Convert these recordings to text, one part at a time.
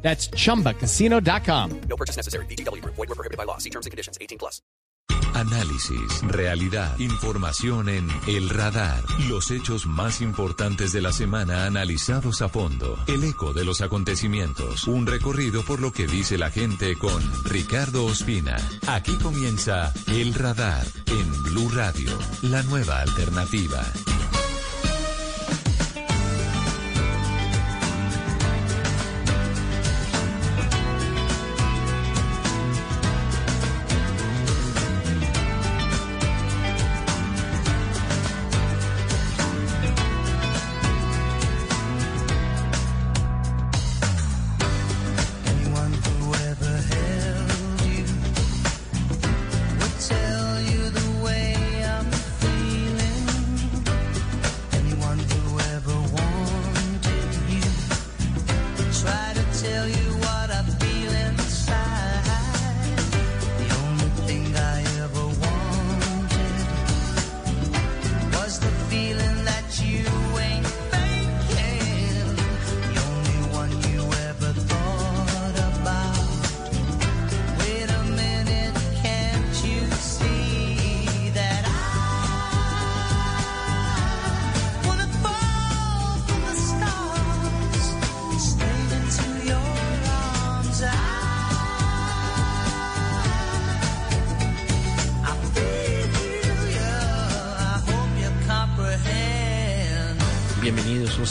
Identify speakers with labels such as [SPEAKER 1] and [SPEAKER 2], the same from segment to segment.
[SPEAKER 1] That's chumbacasino.com.
[SPEAKER 2] No purchase necessary. BGW. Void were prohibited by law. See terms and conditions. 18 plus.
[SPEAKER 3] Análisis, realidad, información en El Radar. Los hechos más importantes de la semana analizados a fondo. El eco de los acontecimientos. Un recorrido por lo que dice la gente con Ricardo Ospina. Aquí comienza El Radar en Blue Radio, la nueva alternativa.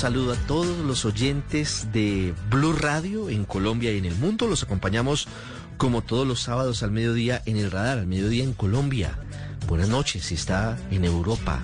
[SPEAKER 4] Saludo a todos los oyentes de Blue Radio en Colombia y en el mundo. Los acompañamos como todos los sábados al mediodía en el radar, al mediodía en Colombia. Buenas noches si está en Europa.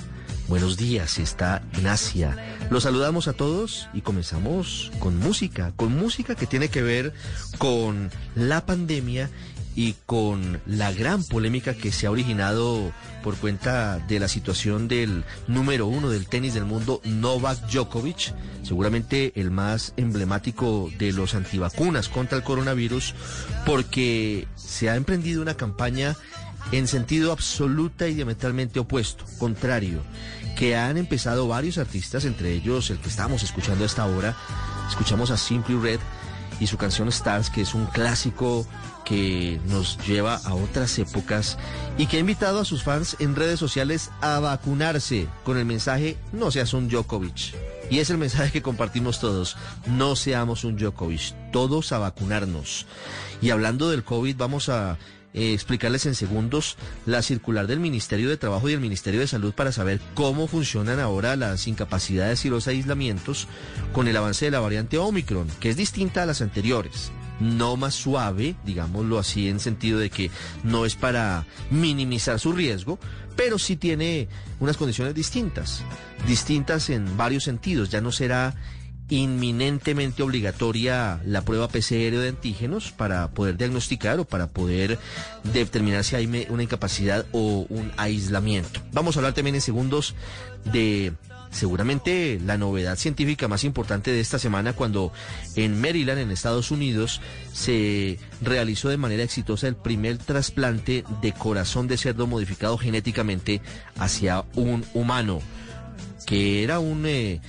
[SPEAKER 4] Buenos días si está en Asia. Los saludamos a todos y comenzamos con música, con música que tiene que ver con la pandemia y con la gran polémica que se ha originado por cuenta de la situación del número uno del tenis del mundo, Novak Djokovic, seguramente el más emblemático de los antivacunas contra el coronavirus, porque se ha emprendido una campaña en sentido absoluta y diametralmente opuesto, contrario, que han empezado varios artistas, entre ellos el que estamos escuchando a esta hora, escuchamos a Simply Red y su canción Stars, que es un clásico que nos lleva a otras épocas y que ha invitado a sus fans en redes sociales a vacunarse con el mensaje no seas un Djokovic. Y es el mensaje que compartimos todos, no seamos un Djokovic, todos a vacunarnos. Y hablando del COVID, vamos a eh, explicarles en segundos la circular del Ministerio de Trabajo y el Ministerio de Salud para saber cómo funcionan ahora las incapacidades y los aislamientos con el avance de la variante Omicron, que es distinta a las anteriores. No más suave, digámoslo así, en sentido de que no es para minimizar su riesgo, pero sí tiene unas condiciones distintas, distintas en varios sentidos. Ya no será inminentemente obligatoria la prueba PCR de antígenos para poder diagnosticar o para poder determinar si hay una incapacidad o un aislamiento. Vamos a hablar también en segundos de seguramente la novedad científica más importante de esta semana cuando en Maryland, en Estados Unidos, se realizó de manera exitosa el primer trasplante de corazón de cerdo modificado genéticamente hacia un humano que era un eh,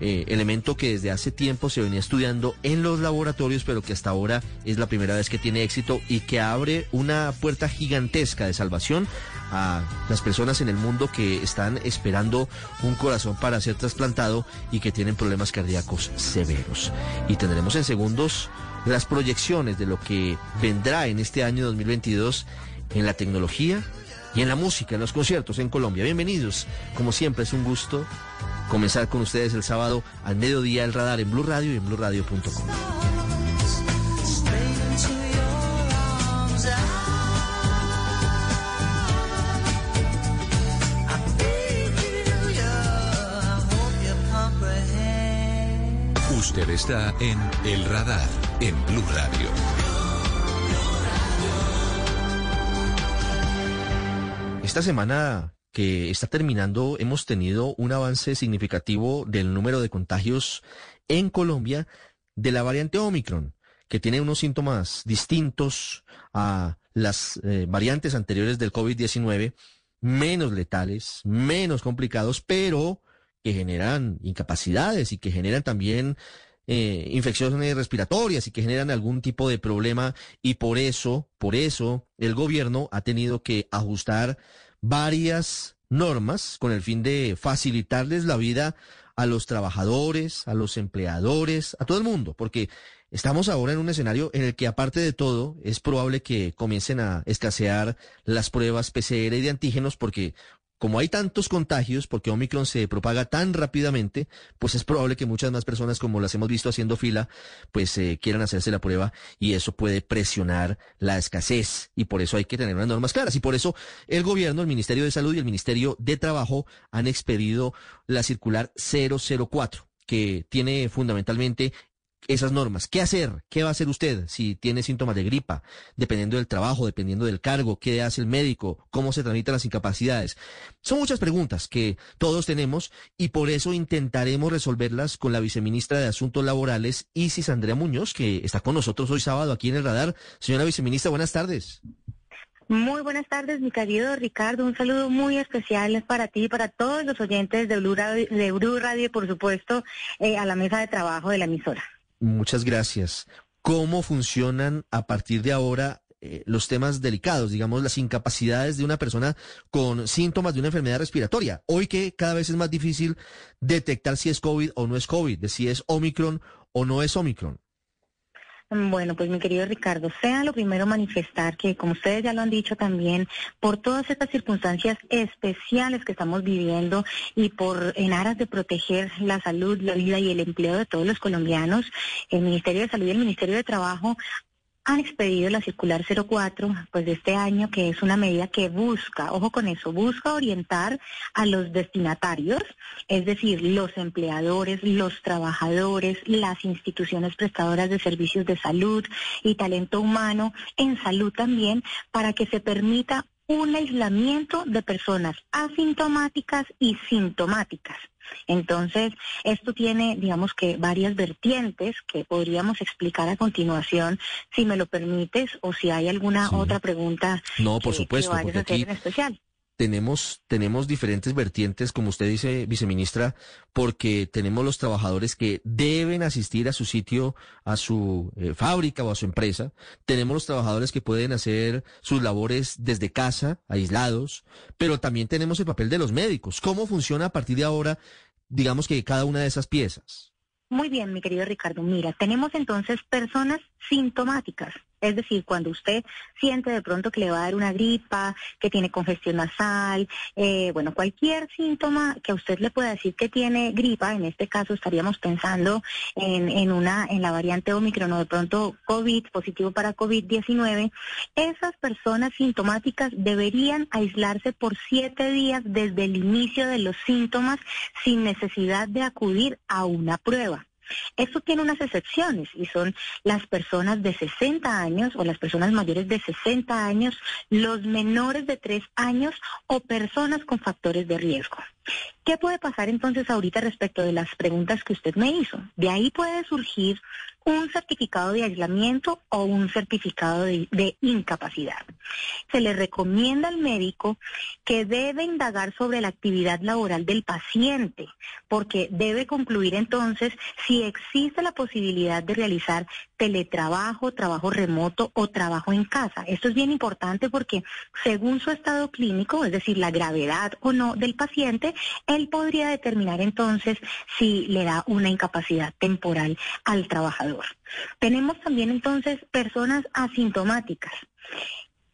[SPEAKER 4] eh, elemento que desde hace tiempo se venía estudiando en los laboratorios, pero que hasta ahora es la primera vez que tiene éxito y que abre una puerta gigantesca de salvación a las personas en el mundo que están esperando un corazón para ser trasplantado y que tienen problemas cardíacos severos. Y tendremos en segundos las proyecciones de lo que vendrá en este año 2022 en la tecnología y en la música, en los conciertos en Colombia. Bienvenidos. Como siempre es un gusto comenzar con ustedes el sábado al mediodía el radar en Blue Radio y en bluradio.com.
[SPEAKER 3] Usted está en El Radar en Blue Radio.
[SPEAKER 4] Esta semana que está terminando hemos tenido un avance significativo del número de contagios en Colombia de la variante Omicron, que tiene unos síntomas distintos a las eh, variantes anteriores del COVID-19, menos letales, menos complicados, pero que generan incapacidades y que generan también eh, infecciones respiratorias y que generan algún tipo de problema. Y por eso, por eso el gobierno ha tenido que ajustar varias normas con el fin de facilitarles la vida a los trabajadores, a los empleadores, a todo el mundo, porque estamos ahora en un escenario en el que aparte de todo es probable que comiencen a escasear las pruebas PCR y de antígenos porque como hay tantos contagios, porque Omicron se propaga tan rápidamente, pues es probable que muchas más personas, como las hemos visto haciendo fila, pues eh, quieran hacerse la prueba y eso puede presionar la escasez. Y por eso hay que tener unas normas claras. Y por eso el gobierno, el Ministerio de Salud y el Ministerio de Trabajo han expedido la circular 004 que tiene fundamentalmente esas normas. ¿Qué hacer? ¿Qué va a hacer usted si tiene síntomas de gripa? Dependiendo del trabajo, dependiendo del cargo, ¿qué hace el médico? ¿Cómo se transmiten las incapacidades? Son muchas preguntas que todos tenemos y por eso intentaremos resolverlas con la viceministra de Asuntos Laborales, Isis Andrea Muñoz, que está con nosotros hoy sábado aquí en el radar. Señora viceministra, buenas tardes.
[SPEAKER 5] Muy buenas tardes, mi querido Ricardo. Un saludo muy especial para ti y para todos los oyentes de Blue Radio, de por supuesto, eh, a la mesa de trabajo de la emisora.
[SPEAKER 4] Muchas gracias. ¿Cómo funcionan a partir de ahora eh, los temas delicados, digamos, las incapacidades de una persona con síntomas de una enfermedad respiratoria? Hoy que cada vez es más difícil detectar si es COVID o no es COVID, de si es Omicron o no es Omicron.
[SPEAKER 5] Bueno, pues mi querido Ricardo, sea lo primero manifestar que, como ustedes ya lo han dicho también, por todas estas circunstancias especiales que estamos viviendo y por en aras de proteger la salud, la vida y el empleo de todos los colombianos, el Ministerio de Salud y el Ministerio de Trabajo han expedido la circular 04 pues de este año que es una medida que busca, ojo con eso, busca orientar a los destinatarios, es decir, los empleadores, los trabajadores, las instituciones prestadoras de servicios de salud y talento humano en salud también para que se permita un aislamiento de personas asintomáticas y sintomáticas. Entonces, esto tiene, digamos que, varias vertientes que podríamos explicar a continuación, si me lo permites, o si hay alguna
[SPEAKER 4] Sí.
[SPEAKER 5] otra pregunta
[SPEAKER 4] No, por
[SPEAKER 5] que- que
[SPEAKER 4] supuesto,
[SPEAKER 5] vayas
[SPEAKER 4] porque
[SPEAKER 5] a hacer
[SPEAKER 4] aquí
[SPEAKER 5] en especial.
[SPEAKER 4] Tenemos, tenemos diferentes vertientes, como usted dice, viceministra, porque tenemos los trabajadores que deben asistir a su sitio, a su eh, fábrica o a su empresa. Tenemos los trabajadores que pueden hacer sus labores desde casa, aislados, pero también tenemos el papel de los médicos. ¿Cómo funciona a partir de ahora, digamos que cada una de esas piezas?
[SPEAKER 5] Muy bien, mi querido Ricardo. Mira, tenemos entonces personas sintomáticas. Es decir, cuando usted siente de pronto que le va a dar una gripa, que tiene congestión nasal, eh, bueno, cualquier síntoma que a usted le pueda decir que tiene gripa, en este caso estaríamos pensando en, en una, en la variante Omicron o de pronto COVID, positivo para COVID-19, esas personas sintomáticas deberían aislarse por siete días desde el inicio de los síntomas sin necesidad de acudir a una prueba. Esto tiene unas excepciones y son las personas de 60 años o las personas mayores de 60 años, los menores de 3 años o personas con factores de riesgo. ¿Qué puede pasar entonces ahorita respecto de las preguntas que usted me hizo? De ahí puede surgir un certificado de aislamiento o un certificado de, incapacidad. Se le recomienda al médico que debe indagar sobre la actividad laboral del paciente, porque debe concluir entonces si existe la posibilidad de realizar teletrabajo, trabajo remoto o trabajo en casa. Esto es bien importante porque según su estado clínico, es decir, la gravedad o no del paciente, él podría determinar entonces si le da una incapacidad temporal al trabajador. Tenemos también entonces personas asintomáticas.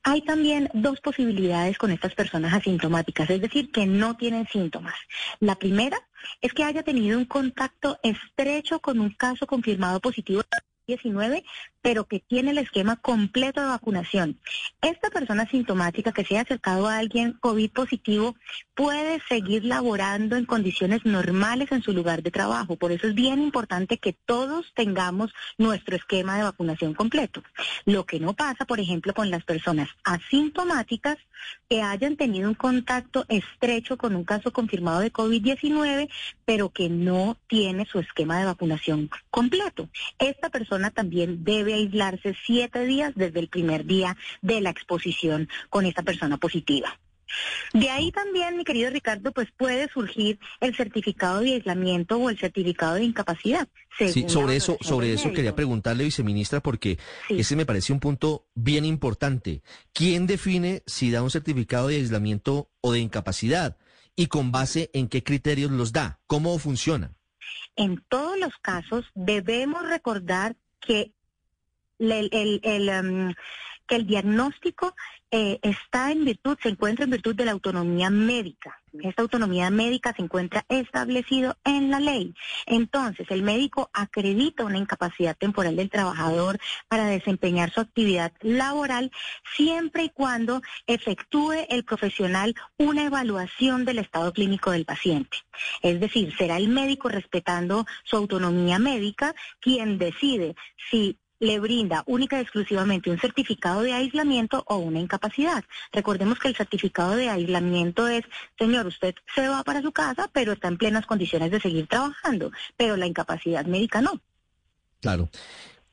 [SPEAKER 5] Hay también dos posibilidades con estas personas asintomáticas, es decir, que no tienen síntomas. La primera es que haya tenido un contacto estrecho con un caso confirmado positivo 19, pero que tiene el esquema completo de vacunación. Esta persona sintomática que se haya acercado a alguien COVID positivo puede seguir laborando en condiciones normales en su lugar de trabajo. Por eso es bien importante que todos tengamos nuestro esquema de vacunación completo. Lo que no pasa, por ejemplo, con las personas asintomáticas que hayan tenido un contacto estrecho con un caso confirmado de COVID-19, pero que no tiene su esquema de vacunación completo. Esta persona también debe aislarse siete días desde el primer día de la exposición con esta persona positiva. De ahí también, mi querido Ricardo, pues puede surgir el certificado de aislamiento o el certificado de incapacidad.
[SPEAKER 4] Sí, sobre eso, sobre eso quería preguntarle, viceministra, porque
[SPEAKER 5] Sí.
[SPEAKER 4] ese me parece un punto bien importante. ¿Quién define si da un certificado de aislamiento o de incapacidad? ¿Y con base en qué criterios los da? ¿Cómo funciona?
[SPEAKER 5] En todos los casos debemos recordar que el, el- el, em, que el diagnóstico eh, está en virtud, se encuentra en virtud de la autonomía médica. Esta autonomía médica se encuentra establecido en la ley. Entonces, el médico acredita una incapacidad temporal del trabajador para desempeñar su actividad laboral siempre y cuando efectúe el profesional una evaluación del estado clínico del paciente. Es decir, será el médico respetando su autonomía médica quien decide si le brinda única y exclusivamente un certificado de aislamiento o una incapacidad. Recordemos que el certificado de aislamiento es, señor, usted se va para su casa, pero está en plenas condiciones de seguir trabajando, pero la incapacidad médica no.
[SPEAKER 4] Claro.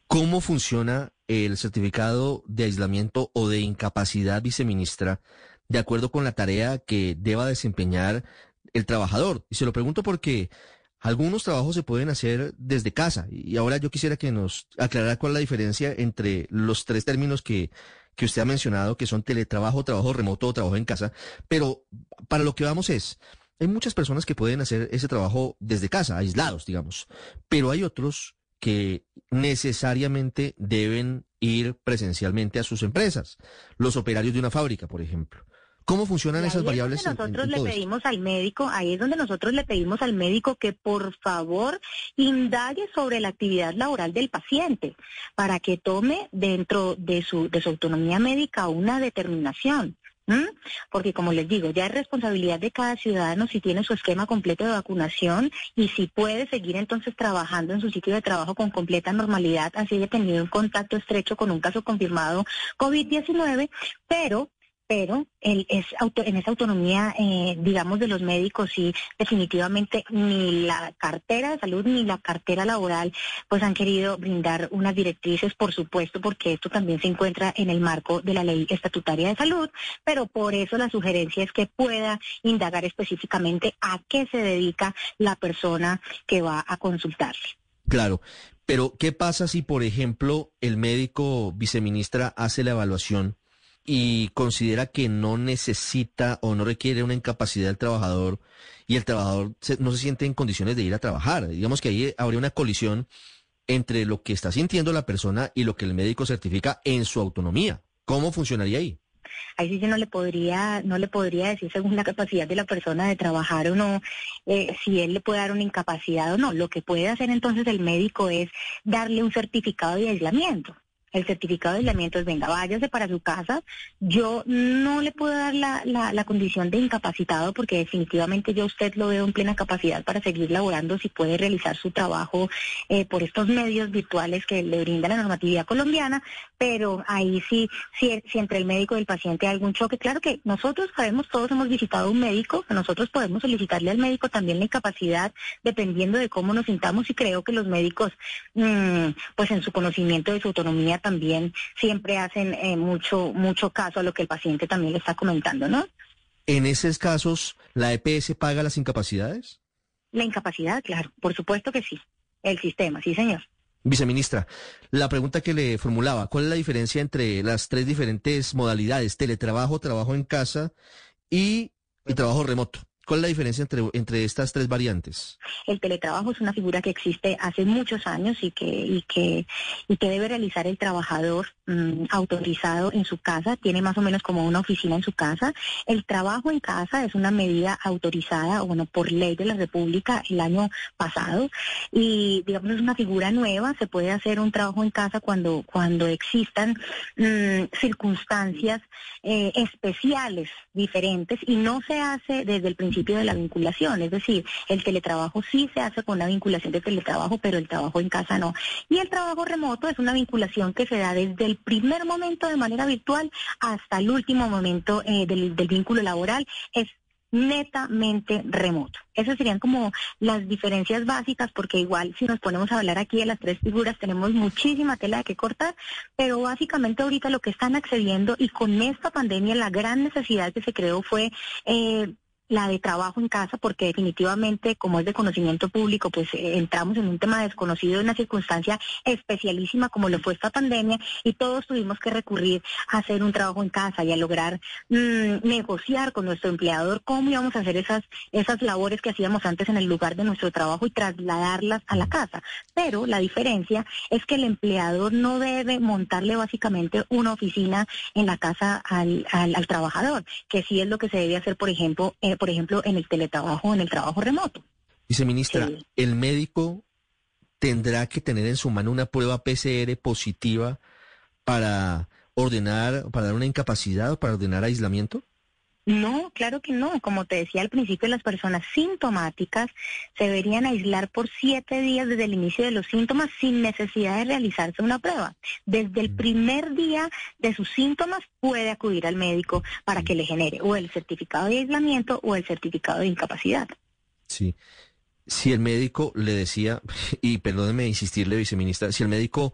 [SPEAKER 4] ¿Cómo funciona el certificado de aislamiento o de incapacidad, viceministra, de acuerdo con la tarea que deba desempeñar el trabajador? Y se lo pregunto porque algunos trabajos se pueden hacer desde casa. Y ahora yo quisiera que nos aclarara cuál es la diferencia entre los tres términos que, que usted ha mencionado, que son teletrabajo, trabajo remoto trabajo en casa. Pero para lo que vamos es, hay muchas personas que pueden hacer ese trabajo desde casa, aislados, digamos. Pero hay otros que necesariamente deben ir presencialmente a sus empresas. Los operarios de una fábrica, por ejemplo. ¿Cómo funcionan esas variables?
[SPEAKER 5] Es donde
[SPEAKER 4] en- en-
[SPEAKER 5] nosotros
[SPEAKER 4] en
[SPEAKER 5] le
[SPEAKER 4] todo esto?
[SPEAKER 5] pedimos al médico, ahí es donde nosotros le pedimos al médico que por favor indague sobre la actividad laboral del paciente para que tome dentro de su, de su autonomía médica una determinación. Porque como les digo, ya es responsabilidad de cada ciudadano si tiene su esquema completo de vacunación y si puede seguir entonces trabajando en su sitio de trabajo con completa normalidad, así haya tenido un contacto estrecho con un caso confirmado COVID-19, pero pero es auto- en esa autonomía, eh, digamos, de los médicos, sí, definitivamente ni la cartera de salud ni la cartera laboral, pues han querido brindar unas directrices, por supuesto, porque esto también se encuentra en el marco de la ley estatutaria de salud, pero por eso la sugerencia es que pueda indagar específicamente a qué se dedica la persona que va a consultarle.
[SPEAKER 4] Claro, pero ¿qué pasa si, por ejemplo, el médico viceministra hace la evaluación y considera que no necesita o no requiere una incapacidad del trabajador y el trabajador se- no se siente en condiciones de ir a trabajar? Digamos que ahí habría una colisión entre lo que está sintiendo la persona y lo que el médico certifica en su autonomía. ¿Cómo funcionaría ahí?
[SPEAKER 5] ahí sí yo no le podría no le podría decir según la capacidad de la persona de trabajar o no eh, si él le puede dar una incapacidad o no lo que puede hacer entonces el médico es darle un certificado de aislamiento el certificado de aislamiento es, venga, váyase para su casa. Yo no le puedo dar la, la, la condición de incapacitado porque definitivamente yo a usted lo veo en plena capacidad para seguir laborando si puede realizar su trabajo eh, por estos medios virtuales que le brinda la normatividad colombiana, pero ahí sí, si, si entre el médico y el paciente hay algún choque, claro que nosotros sabemos, todos hemos visitado a un médico, nosotros podemos solicitarle al médico también la incapacidad dependiendo de cómo nos sintamos y creo que los médicos, mm, pues en su conocimiento de su autonomía también siempre hacen eh, mucho, mucho caso a lo que el paciente también le está comentando, ¿no?
[SPEAKER 4] En esos casos, ¿la EPS paga las incapacidades?
[SPEAKER 5] La incapacidad, claro, por supuesto que sí. El sistema, sí, señor.
[SPEAKER 4] Viceministra, la pregunta que le formulaba, ¿cuál es la diferencia entre las tres diferentes modalidades, teletrabajo, trabajo en casa y, y trabajo remoto? ¿Cuál es la diferencia entre, entre estas tres variantes?
[SPEAKER 5] El teletrabajo es una figura que existe hace muchos años y que, y que, y que debe realizar el trabajador mm, autorizado en su casa, tiene más o menos como una oficina en su casa. El trabajo en casa es una medida autorizada, bueno, por ley de la República el año pasado y digamos es una figura nueva, se puede hacer un trabajo en casa cuando, cuando existan mm, circunstancias eh, especiales diferentes y no se hace desde el principio de la vinculación, es decir, el teletrabajo sí se hace con una vinculación de teletrabajo, pero el trabajo en casa no. Y el trabajo remoto es una vinculación que se da desde el primer momento de manera virtual hasta el último momento eh, del, del vínculo laboral. Es netamente remoto. Esas serían como las diferencias básicas, porque igual si nos ponemos a hablar aquí de las tres figuras, tenemos muchísima tela de que cortar, pero básicamente ahorita lo que están accediendo y con esta pandemia la gran necesidad que se creó fue... Eh, la de trabajo en casa, porque definitivamente, como es de conocimiento público, pues eh, entramos en un tema desconocido, en una circunstancia especialísima como lo fue esta pandemia, y todos tuvimos que recurrir a hacer un trabajo en casa y a lograr mm, negociar con nuestro empleador cómo íbamos a hacer esas, esas labores que hacíamos antes en el lugar de nuestro trabajo y trasladarlas a la casa. Pero la diferencia es que el empleador no debe montarle básicamente una oficina en la casa al, al, al trabajador, que sí es lo que se debe hacer, por ejemplo, eh, por ejemplo, en el teletrabajo o en el trabajo remoto.
[SPEAKER 4] Viceministra,
[SPEAKER 5] Sí.
[SPEAKER 4] ¿el médico tendrá que tener en su mano una prueba PCR positiva para ordenar, para dar una incapacidad o para ordenar aislamiento?
[SPEAKER 5] No, claro que no. Como te decía al principio, las personas sintomáticas se deberían aislar por siete días desde el inicio de los síntomas sin necesidad de realizarse una prueba. Desde el primer día de sus síntomas puede acudir al médico para que le genere o el certificado de aislamiento o el certificado de incapacidad.
[SPEAKER 4] Sí. Si el médico le decía, y perdóneme insistirle, viceministra, si el médico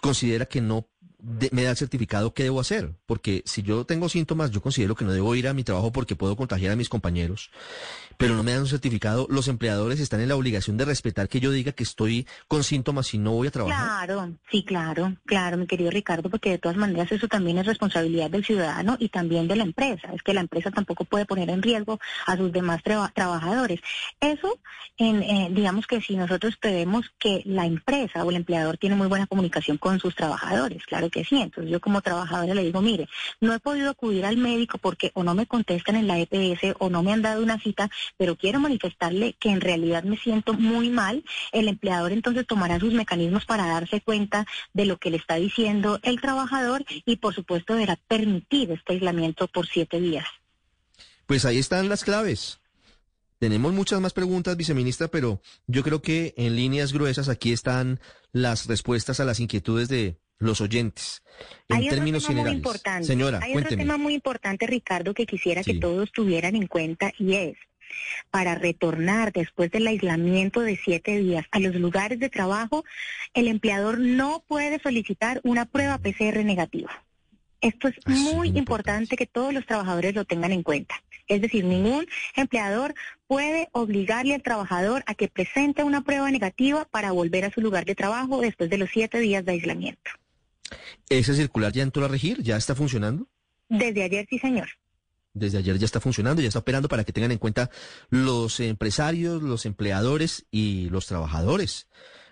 [SPEAKER 4] considera que no de- me da el certificado, ¿qué debo hacer? Porque si yo tengo síntomas, yo considero que no debo ir a mi trabajo porque puedo contagiar a mis compañeros, pero no me dan un certificado, los empleadores están en la obligación de respetar que yo diga que estoy con síntomas y no voy a trabajar.
[SPEAKER 5] Claro, sí, claro, claro, mi querido Ricardo, porque de todas maneras eso también es responsabilidad del ciudadano y también de la empresa. Es que la empresa tampoco puede poner en riesgo a sus demás traba- trabajadores. Eso, en, eh, digamos que si nosotros prevemos que la empresa o el empleador tiene muy buena comunicación con sus trabajadores, claro que sí. Entonces yo como trabajadora le digo, mire, no he podido acudir al médico porque o no me contestan en la EPS o no me han dado una cita, pero quiero manifestarle que en realidad me siento muy mal. El empleador entonces tomará sus mecanismos para darse cuenta de lo que le está diciendo el trabajador y por supuesto deberá permitir este aislamiento por siete días.
[SPEAKER 4] Pues ahí están las claves. Tenemos muchas más preguntas, viceministra, pero yo creo que en líneas gruesas aquí están las respuestas a las inquietudes de los oyentes. En
[SPEAKER 5] Hay otro tema muy importante.
[SPEAKER 4] Señora,
[SPEAKER 5] Hay otro tema muy importante, Ricardo, que quisiera
[SPEAKER 4] Sí.
[SPEAKER 5] que todos tuvieran en cuenta y es para retornar después del aislamiento de siete días a los lugares de trabajo, el empleador no puede solicitar una prueba PCR negativa. Esto es muy
[SPEAKER 4] muy
[SPEAKER 5] importante
[SPEAKER 4] importante.
[SPEAKER 5] que todos los trabajadores lo tengan en cuenta. Es decir, ningún empleador puede obligarle al trabajador a que presente una prueba negativa para volver a su lugar de trabajo después de los siete días de aislamiento.
[SPEAKER 4] ¿Ese circular ya entró a regir? ¿Ya está funcionando?
[SPEAKER 5] Desde ayer, sí, señor.
[SPEAKER 4] Desde ayer ya está funcionando, ya está operando para que tengan en cuenta los empresarios, los empleadores y los trabajadores.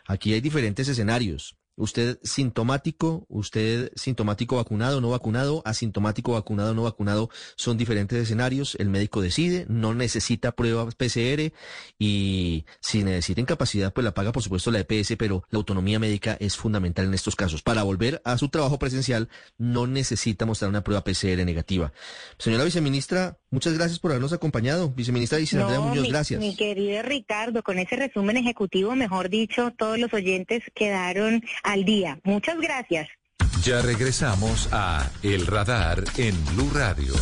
[SPEAKER 4] Aquí hay diferentes escenarios. Usted sintomático, usted sintomático vacunado, no vacunado, asintomático vacunado, no vacunado, son diferentes escenarios. El médico decide, no necesita pruebas PCR y si necesita incapacidad, pues la paga por supuesto la EPS, pero la autonomía médica es fundamental en estos casos. Para volver a su trabajo presencial, no necesita mostrar una prueba PCR negativa. Señora viceministra, muchas gracias por habernos acompañado. Viceministra Muñoz,
[SPEAKER 5] mi,
[SPEAKER 4] gracias.
[SPEAKER 5] mi querido Ricardo, con ese resumen ejecutivo, mejor dicho, todos los oyentes quedaron al día. Muchas gracias.
[SPEAKER 3] Ya regresamos a El Radar en Blue Radio.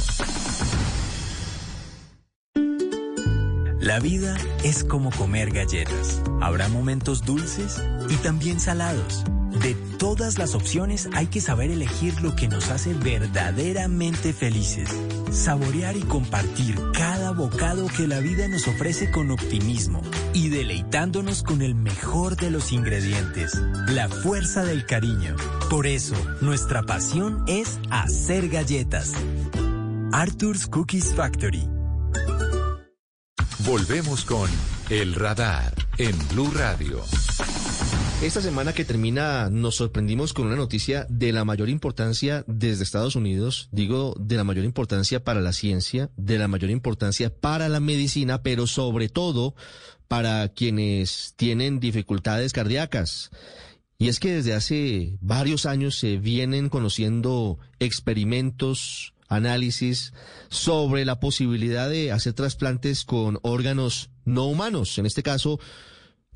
[SPEAKER 6] La vida es como comer galletas. Habrá momentos dulces y también salados. De todas las opciones hay que saber elegir lo que nos hace verdaderamente felices. Saborear y compartir cada bocado que la vida nos ofrece con optimismo y deleitándonos con el mejor de los ingredientes, la fuerza del cariño. Por eso, nuestra pasión es hacer galletas. Arthur's Cookies Factory
[SPEAKER 3] Volvemos con El Radar en Blue Radio.
[SPEAKER 4] Esta semana que termina nos sorprendimos con una noticia de la mayor importancia desde Estados Unidos, digo de la mayor importancia para la ciencia, de la mayor importancia para la medicina, pero sobre todo para quienes tienen dificultades cardíacas. Y es que desde hace varios años se vienen conociendo experimentos, análisis sobre la posibilidad de hacer trasplantes con órganos no humanos, en este caso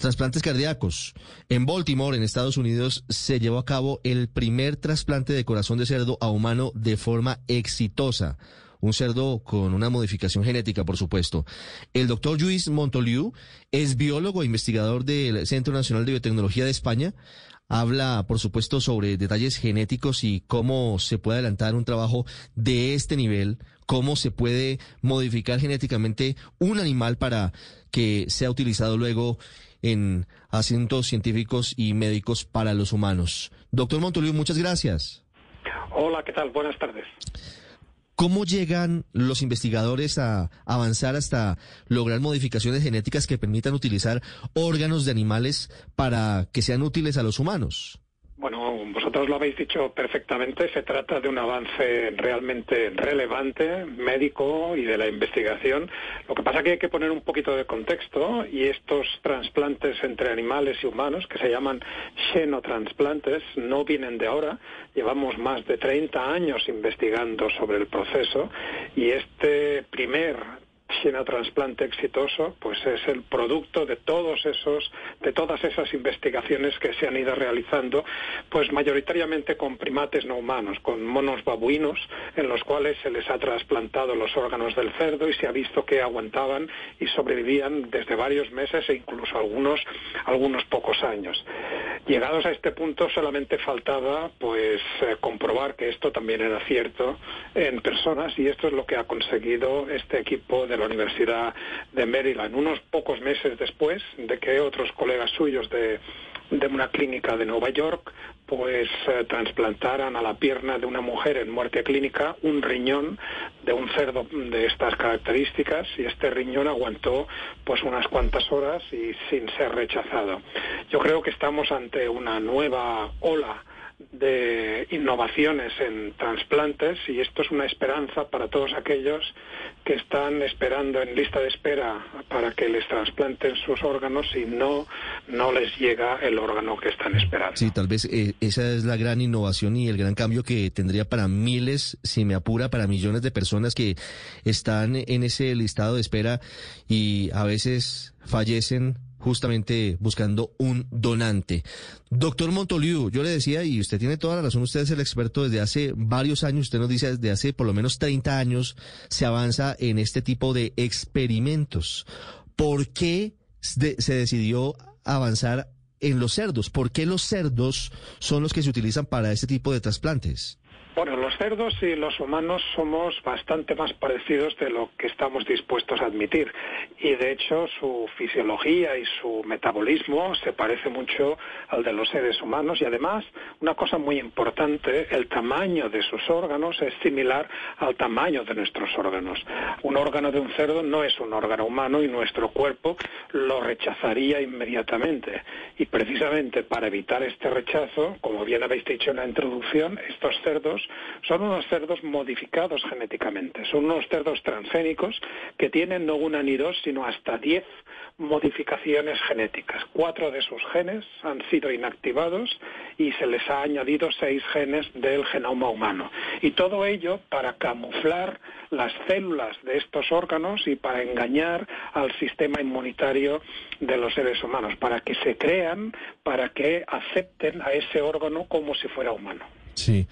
[SPEAKER 4] trasplantes cardíacos. En Baltimore, en Estados Unidos, se llevó a cabo el primer trasplante de corazón de cerdo a humano de forma exitosa. Un cerdo con una modificación genética, por supuesto. El doctor Luis Montoliu es biólogo e investigador del Centro Nacional de Biotecnología de España. Habla, por supuesto, sobre detalles genéticos y cómo se puede adelantar un trabajo de este nivel, cómo se puede modificar genéticamente un animal para que sea utilizado luego en asuntos científicos y médicos para los humanos. Doctor Montoliu, muchas gracias.
[SPEAKER 7] Hola, ¿qué tal? Buenas tardes.
[SPEAKER 4] ¿Cómo llegan los investigadores a avanzar hasta lograr modificaciones genéticas que permitan utilizar órganos de animales para que sean útiles a los humanos?
[SPEAKER 7] Bueno, vosotros lo habéis dicho perfectamente. Se trata de un avance realmente relevante, médico y de la investigación. Lo que pasa es que hay que poner un poquito de contexto y estos trasplantes entre animales y humanos, que se llaman xenotransplantes, no vienen de ahora. Llevamos más de 30 años investigando sobre el proceso y este primer xenotrasplante exitoso, pues es el producto de todos esos, de todas esas investigaciones que se han ido realizando, pues mayoritariamente con primates no humanos, con monos babuinos, en los cuales se les ha trasplantado los órganos del cerdo y se ha visto que aguantaban y sobrevivían desde varios meses e incluso algunos, algunos pocos años. Llegados a este punto solamente faltaba pues eh, comprobar que esto también era cierto en personas y esto es lo que ha conseguido este equipo de la Universidad de Maryland, unos pocos meses después de que otros colegas suyos de, de una clínica de Nueva York pues eh, trasplantaran a la pierna de una mujer en muerte clínica un riñón de un cerdo de estas características y este riñón aguantó pues unas cuantas horas y sin ser rechazado. Yo creo que estamos ante una nueva ola de innovaciones en trasplantes y esto es una esperanza para todos aquellos que están esperando en lista de espera para que les trasplanten sus órganos y no no les llega el órgano que están esperando.
[SPEAKER 4] Sí, tal vez eh, esa es la gran innovación y el gran cambio que tendría para miles, si me apura, para millones de personas que están en ese listado de espera y a veces fallecen justamente buscando un donante. Doctor Montoliu, yo le decía, y usted tiene toda la razón, usted es el experto desde hace varios años, usted nos dice desde hace por lo menos 30 años se avanza en este tipo de experimentos. ¿Por qué se decidió avanzar en los cerdos? ¿Por qué los cerdos son los que se utilizan para este tipo de trasplantes?
[SPEAKER 7] Bueno, los cerdos y los humanos somos bastante más parecidos de lo que estamos dispuestos a admitir. Y de hecho su fisiología y su metabolismo se parece mucho al de los seres humanos. Y además, una cosa muy importante, el tamaño de sus órganos es similar al tamaño de nuestros órganos. Un órgano de un cerdo no es un órgano humano y nuestro cuerpo lo rechazaría inmediatamente. Y precisamente para evitar este rechazo, como bien habéis dicho en la introducción, estos cerdos son unos cerdos modificados genéticamente, son unos cerdos transgénicos que tienen no una ni dos, sino hasta diez modificaciones genéticas. Cuatro de sus genes han sido inactivados y se les ha añadido seis genes del genoma humano. Y todo ello para camuflar las células de estos órganos y para engañar al sistema inmunitario de los seres humanos, para que se crean, para que acepten a ese órgano como si fuera humano.
[SPEAKER 4] Sí.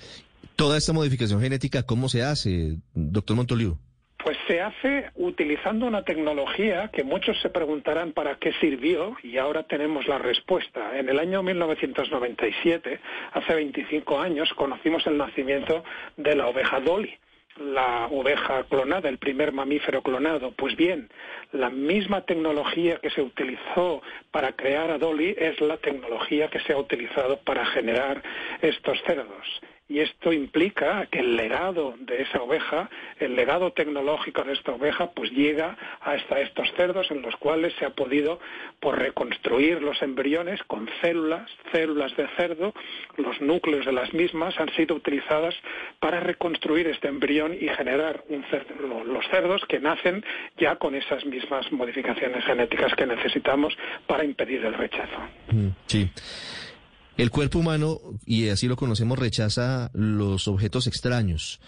[SPEAKER 4] Toda esta modificación genética, ¿cómo se hace, doctor Montoliu?
[SPEAKER 7] Pues se hace utilizando una tecnología que muchos se preguntarán para qué sirvió y ahora tenemos la respuesta. En el año 1997, hace 25 años, conocimos el nacimiento de la oveja Dolly la oveja clonada, el primer mamífero clonado. Pues bien, la misma tecnología que se utilizó para crear a Dolly es la tecnología que se ha utilizado para generar estos cerdos. Y esto implica que el legado de esa oveja, el legado tecnológico de esta oveja, pues llega hasta estos cerdos en los cuales se ha podido por reconstruir los embriones con células, células de cerdo, los núcleos de las mismas han sido utilizadas para reconstruir este embrión y generar un cerdo- los cerdos que nacen ya con esas mismas modificaciones genéticas que necesitamos para impedir el rechazo.
[SPEAKER 4] Mm, Sí. El cuerpo humano, y así lo conocemos, rechaza los objetos extraños.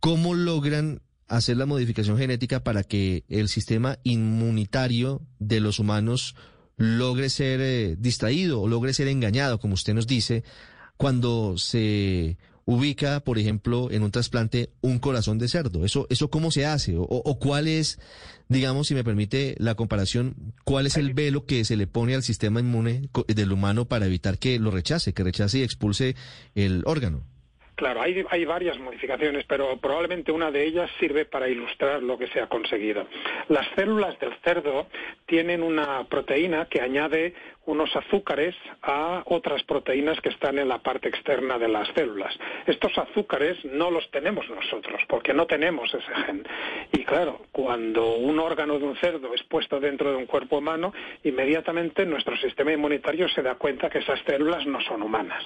[SPEAKER 4] ¿Cómo logran hacer la modificación genética para que el sistema inmunitario de los humanos logre ser eh, distraído o logre ser engañado, como usted nos dice, cuando se ubica, por ejemplo, en un trasplante un corazón de cerdo? ¿Eso, eso cómo se hace? ¿O, cuál es, digamos, si me permite la comparación, cuál es el velo que se le pone al sistema inmune del humano para evitar que lo rechace, que rechace y expulse el órgano?
[SPEAKER 7] Claro, hay, hay varias modificaciones, pero probablemente una de ellas sirve para ilustrar lo que se ha conseguido. Las células del cerdo tienen una proteína que añade unos azúcares a otras proteínas que están en la parte externa de las células. Estos azúcares no los tenemos nosotros, porque no tenemos ese gen. Y claro, cuando un órgano de un cerdo es puesto dentro de un cuerpo humano, inmediatamente nuestro sistema inmunitario se da cuenta que esas células no son humanas.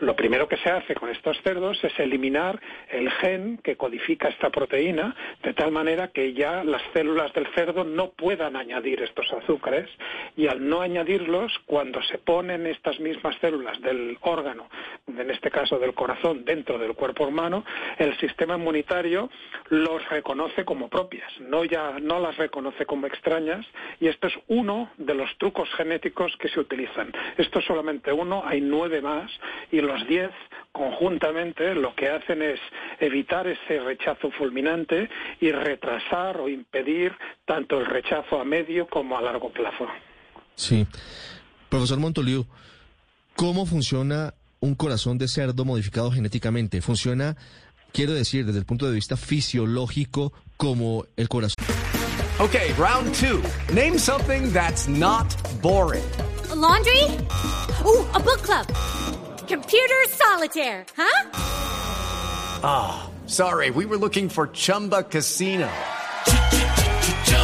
[SPEAKER 7] Lo primero que se hace con estos cerdos es eliminar el gen que codifica esta proteína, de tal manera que ya las células del cerdo no puedan añadir estos azúcares y al no añadirlos, cuando se ponen estas mismas células del órgano, en este caso del corazón, dentro del cuerpo humano, el sistema inmunitario los reconoce como propias, no ya no las reconoce como extrañas y esto es uno de los trucos genéticos que se utilizan. Esto es solamente uno, hay nueve más y los diez conjuntamente lo que hacen es evitar ese rechazo fulminante y retrasar o impedir tanto el rechazo a medio como a largo plazo.
[SPEAKER 4] Sí. Profesor Montoliu, ¿cómo funciona un corazón de cerdo modificado genéticamente? ¿Funciona, quiero decir, desde el punto de vista fisiológico, como el corazón?
[SPEAKER 8] Okay, round two. Name something that's not boring.
[SPEAKER 9] A laundry? Ooh, a book club. Computer solitaire, huh?
[SPEAKER 8] Sorry, we were looking for Chumba Casino.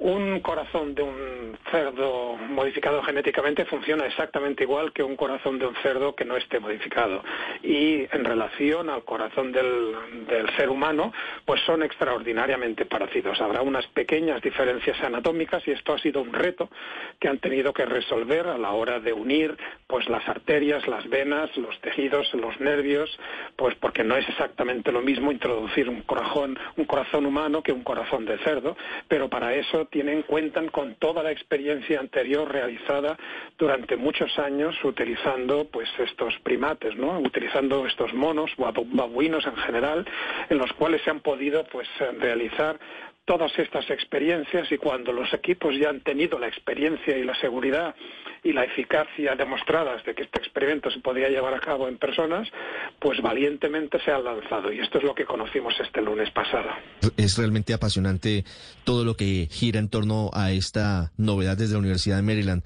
[SPEAKER 7] Un corazón de un cerdo modificado genéticamente funciona exactamente igual que un corazón de un cerdo que no esté modificado. Y en relación al corazón del, ser humano, pues son extraordinariamente parecidos. Habrá unas pequeñas diferencias anatómicas y esto ha sido un reto que han tenido que resolver a la hora de unir pues las arterias, las venas, los tejidos, los nervios, pues porque no es exactamente lo mismo introducir un corazón, un corazón humano que un corazón de cerdo, pero para eso tienen, cuentan con toda la experiencia anterior realizada durante muchos años utilizando pues estos primates, ¿no? utilizando estos monos, babu- babuinos en general, en los cuales se han podido pues eh, realizar todas estas experiencias y cuando los equipos ya han tenido la experiencia y la seguridad y la eficacia demostradas de que este experimento se podía llevar a cabo en personas, pues valientemente se han lanzado y esto es lo que conocimos este lunes pasado.
[SPEAKER 4] Es realmente apasionante todo lo que gira en torno a esta novedad desde la Universidad de Maryland.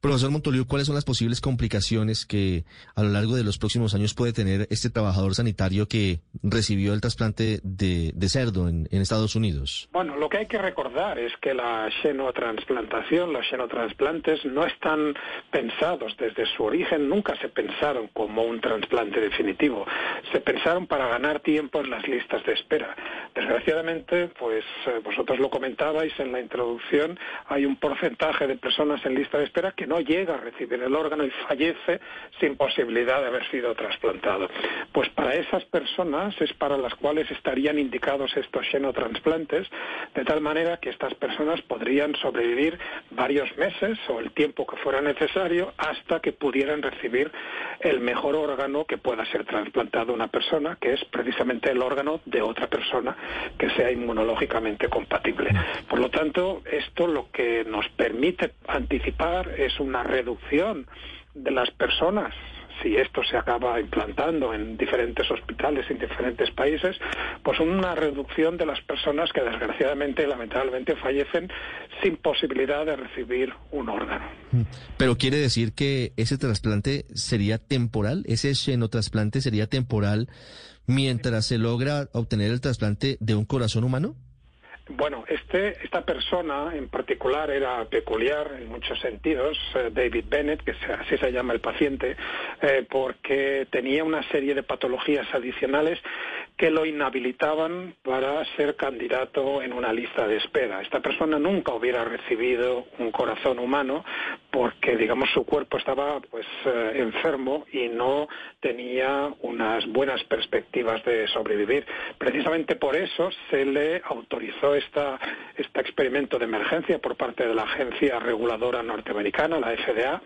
[SPEAKER 4] Profesor Montoliu, ¿cuáles son las posibles complicaciones que a lo largo de los próximos años puede tener este trabajador sanitario que recibió el trasplante de, de cerdo en, en Estados Unidos?
[SPEAKER 7] Bueno, lo que hay que recordar es que la xenotransplantación, los xenotransplantes no están pensados desde su origen, nunca se pensaron como un trasplante definitivo. Se pensaron para ganar tiempo en las listas de espera. Desgraciadamente, pues eh, vosotros lo comentabais en la introducción, hay un porcentaje de personas en lista de espera que no llega a recibir el órgano y fallece sin posibilidad de haber sido trasplantado. Pues para esas personas es para las cuales estarían indicados estos xenotransplantes, de tal manera que estas personas podrían sobrevivir varios meses o el tiempo que fuera necesario hasta que pudieran recibir el mejor órgano que pueda ser trasplantado a una persona, que es precisamente el órgano de otra persona que sea inmunológicamente compatible. Por lo tanto, esto lo que nos permite anticipar es una reducción de las personas si esto se acaba implantando en diferentes hospitales en diferentes países, pues una reducción de las personas que desgraciadamente y lamentablemente fallecen sin posibilidad de recibir un órgano.
[SPEAKER 4] Pero quiere decir que ese trasplante sería temporal, ese xenotrasplante sería temporal mientras se logra obtener el trasplante de un corazón humano?
[SPEAKER 7] Bueno, este, esta persona en particular era peculiar en muchos sentidos, eh, David Bennett, que se- así se llama el paciente, eh, porque tenía una serie de patologías adicionales que lo inhabilitaban para ser candidato en una lista de espera. Esta persona nunca hubiera recibido un corazón humano porque, digamos, su cuerpo estaba pues eh, enfermo y no tenía unas buenas perspectivas de sobrevivir. Precisamente por eso se le autorizó esta, este experimento de emergencia por parte de la agencia reguladora norteamericana, la FDA,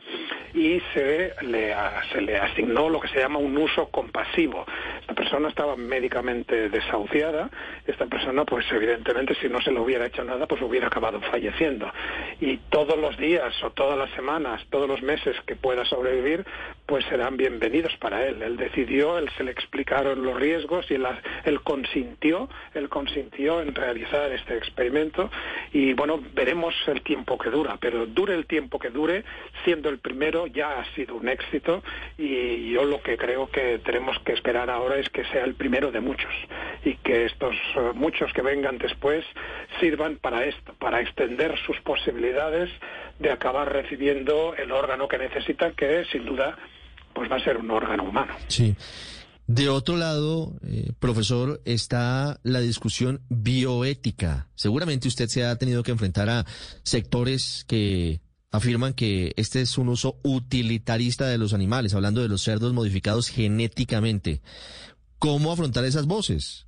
[SPEAKER 7] y se le, se le asignó lo que se llama un uso compasivo. Esta persona estaba médicamente desahuciada, esta persona pues evidentemente si no se le hubiera hecho nada pues hubiera acabado falleciendo. Y todos los días o todas las semanas, todos los meses que pueda sobrevivir pues serán bienvenidos para él. Él decidió, él se le explicaron los riesgos y él, él consintió, él consintió en realizar este experimento y bueno, veremos el tiempo que dura, pero dure el tiempo que dure, siendo el primero ya ha sido un éxito y yo lo que creo que tenemos que esperar ahora es que sea el primero de muchos y que estos eh, muchos que vengan después sirvan para esto, para extender sus posibilidades de acabar recibiendo el órgano que necesitan, que sin duda pues va a ser un órgano humano.
[SPEAKER 4] Sí. De otro lado, eh, profesor, está la discusión bioética. Seguramente usted se ha tenido que enfrentar a sectores que afirman que este es un uso utilitarista de los animales, hablando de los cerdos modificados genéticamente. ¿Cómo afrontar esas voces?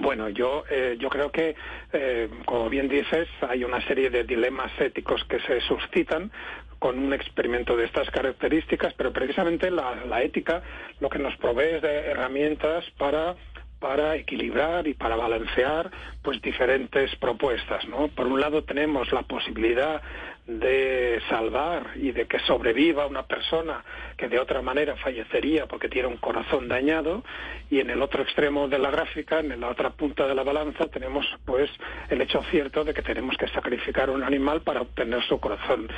[SPEAKER 7] Bueno, yo, eh, yo creo que, eh, como bien dices, hay una serie de dilemas éticos que se suscitan con un experimento de estas características, pero precisamente la, ética lo que nos provee es de herramientas para para equilibrar y para balancear pues diferentes propuestas, ¿no? Por un lado tenemos la posibilidad de salvar y de que sobreviva una persona que de otra manera fallecería porque tiene un corazón dañado y en el otro extremo de la gráfica, en la otra punta de la balanza, tenemos pues el hecho cierto de que tenemos que sacrificar un animal para obtener su corazón.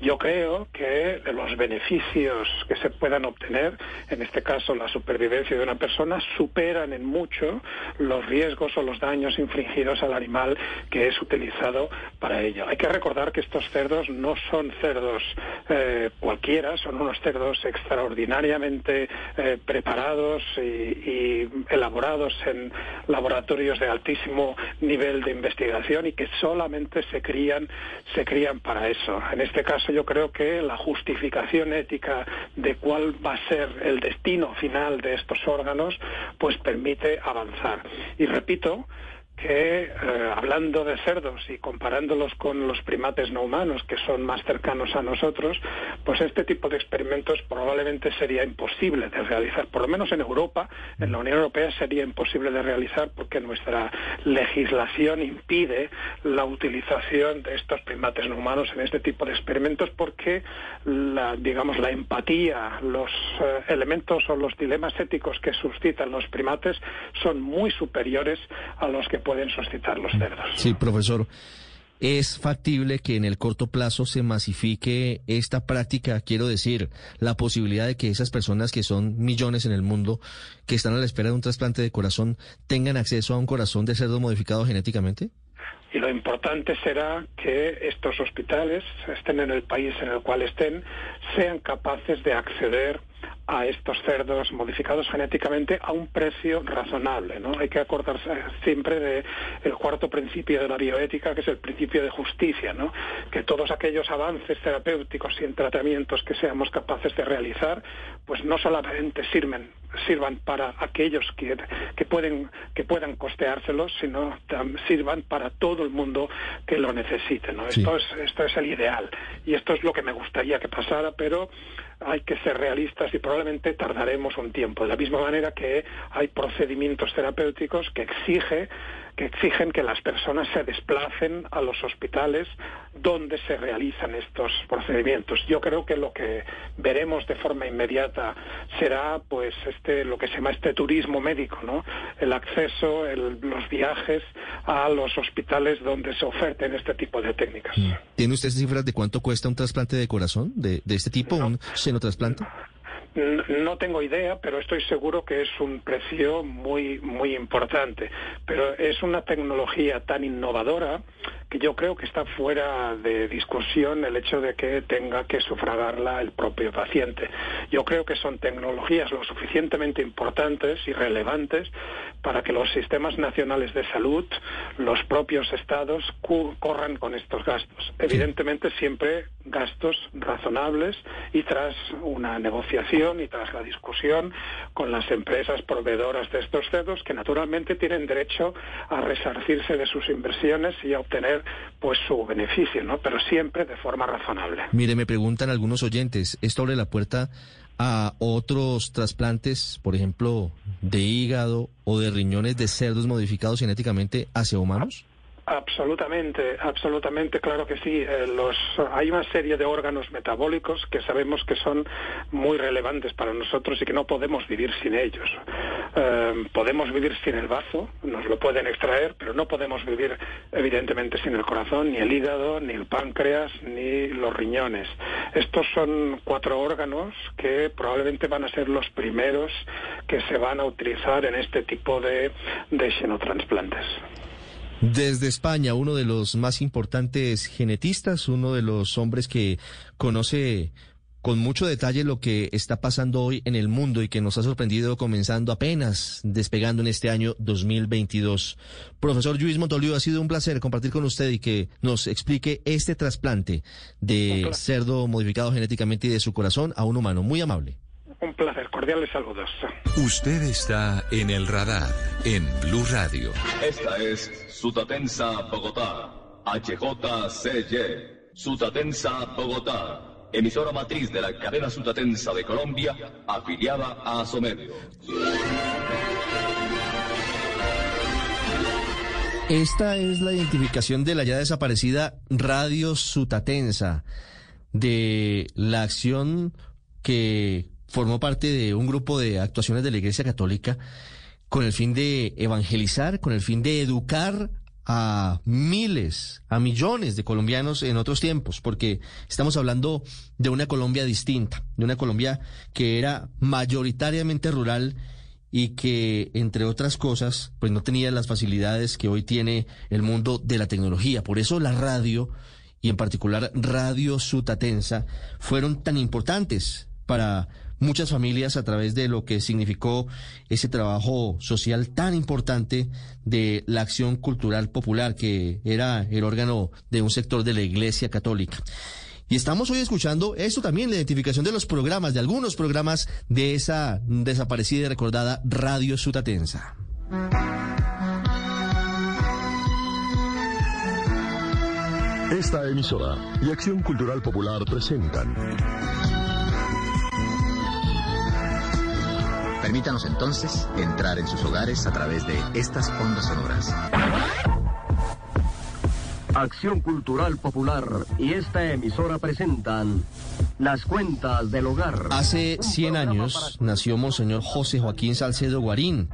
[SPEAKER 7] Yo creo que los beneficios que se puedan obtener, en este caso la supervivencia de una persona, superan en mucho los riesgos o los daños infligidos al animal que es utilizado para ello. Hay que recordar que estos cerdos no son cerdos eh, cualquiera, son unos cerdos extraordinariamente eh, preparados y, y elaborados en laboratorios de altísimo nivel de investigación y que solamente se crían, se crían para eso. En este caso yo creo que la justificación ética de cuál va a ser el destino final de estos órganos, pues permite avanzar. Y repito, que eh, hablando de cerdos y comparándolos con los primates no humanos que son más cercanos a nosotros, pues este tipo de experimentos probablemente sería imposible de realizar, por lo menos en Europa, en la Unión Europea sería imposible de realizar porque nuestra legislación impide la utilización de estos primates no humanos en este tipo de experimentos porque la, digamos, la empatía, los eh, elementos o los dilemas éticos que suscitan los primates son muy superiores a los que pueden suscitar los cerdos.
[SPEAKER 4] Sí, profesor. ¿Es factible que en el corto plazo se masifique esta práctica? Quiero decir, la posibilidad de que esas personas que son millones en el mundo, que están a la espera de un trasplante de corazón, tengan acceso a un corazón de cerdo modificado genéticamente?
[SPEAKER 7] Y lo importante será que estos hospitales, estén en el país en el cual estén, sean capaces de acceder a estos cerdos modificados genéticamente a un precio razonable, ¿no? Hay que acordarse siempre de el cuarto principio de la bioética, que es el principio de justicia, ¿no? Que todos aquellos avances terapéuticos y en tratamientos que seamos capaces de realizar, pues no solamente sirven sirvan para aquellos que, que pueden que puedan costeárselos, sino sirvan para todo el mundo que lo necesite, ¿no?
[SPEAKER 4] Sí.
[SPEAKER 7] Esto es esto es el ideal y esto es lo que me gustaría que pasara, pero hay que ser realistas y probablemente tardaremos un tiempo. De la misma manera que hay procedimientos terapéuticos que exige que exigen que las personas se desplacen a los hospitales donde se realizan estos procedimientos. Yo creo que lo que veremos de forma inmediata será pues este lo que se llama este turismo médico, ¿no? El acceso, el- los viajes a los hospitales donde se oferten este tipo de técnicas.
[SPEAKER 4] ¿Tiene usted cifras de cuánto cuesta un trasplante de corazón de, de este tipo, un senotrasplante?
[SPEAKER 7] N- No tengo idea, pero estoy seguro que es un precio muy muy importante. Pero es una tecnología tan innovadora que yo creo que está fuera de discusión el hecho de que tenga que sufragarla el propio paciente. Yo creo que son tecnologías lo suficientemente importantes y relevantes para que los sistemas nacionales de salud, los propios estados, corran con estos gastos. Evidentemente siempre gastos razonables y tras una negociación y tras la discusión con las empresas proveedoras de estos cerdos que naturalmente tienen derecho a resarcirse de sus inversiones y a obtener pues su beneficio, ¿no? Pero siempre de forma razonable.
[SPEAKER 4] Mire, me preguntan algunos oyentes, ¿esto abre la puerta a otros trasplantes, por ejemplo, de hígado o de riñones de cerdos modificados genéticamente hacia humanos?
[SPEAKER 7] Absolutamente, absolutamente, claro que sí. Eh, hay una serie de órganos metabólicos que sabemos que son muy relevantes para nosotros y que no podemos vivir sin ellos. Eh, podemos vivir sin el bazo, nos lo pueden extraer, pero no podemos vivir evidentemente sin el corazón, ni el hígado, ni el páncreas, ni los riñones. Estos son cuatro órganos que probablemente van a ser los primeros que se van a utilizar en este tipo de xenotransplantes.
[SPEAKER 4] Desde España, uno de los más importantes genetistas, uno de los hombres que conoce con mucho detalle lo que está pasando hoy en el mundo y que nos ha sorprendido comenzando apenas despegando en este año 2022. Profesor Luis Montolivo, ha sido un placer compartir con usted y que nos explique este trasplante de cerdo modificado genéticamente y de su corazón a un humano. Muy amable.
[SPEAKER 7] Un placer, cordiales saludos.
[SPEAKER 3] Usted está en el radar en Blue Radio.
[SPEAKER 10] Esta es Sutatensa Bogotá, HJCY, Sutatensa Bogotá, emisora matriz de la cadena Sutatensa de Colombia, afiliada a Asomedio.
[SPEAKER 4] Esta es la identificación de la ya desaparecida Radio Sutatensa, de la acción que formó parte de un grupo de actuaciones de la Iglesia Católica con el fin de evangelizar, con el fin de educar a miles, a millones de colombianos en otros tiempos, porque estamos hablando de una Colombia distinta, de una Colombia que era mayoritariamente rural y que, entre otras cosas, pues no tenía las facilidades que hoy tiene el mundo de la tecnología. Por eso la radio, y en particular Radio Sutatensa, fueron tan importantes para muchas familias a través de lo que significó ese trabajo social tan importante de la acción cultural popular, que era el órgano de un sector de la Iglesia Católica. Y estamos hoy escuchando esto también, la identificación de los programas, de algunos programas de esa desaparecida y recordada Radio Sutatensa.
[SPEAKER 11] Esta emisora y Acción Cultural Popular presentan
[SPEAKER 12] Permítanos entonces entrar en sus hogares a través de estas ondas sonoras.
[SPEAKER 13] Acción Cultural Popular y esta emisora presentan Las Cuentas del Hogar.
[SPEAKER 4] Hace 100 años nació Monseñor José Joaquín Salcedo Guarín,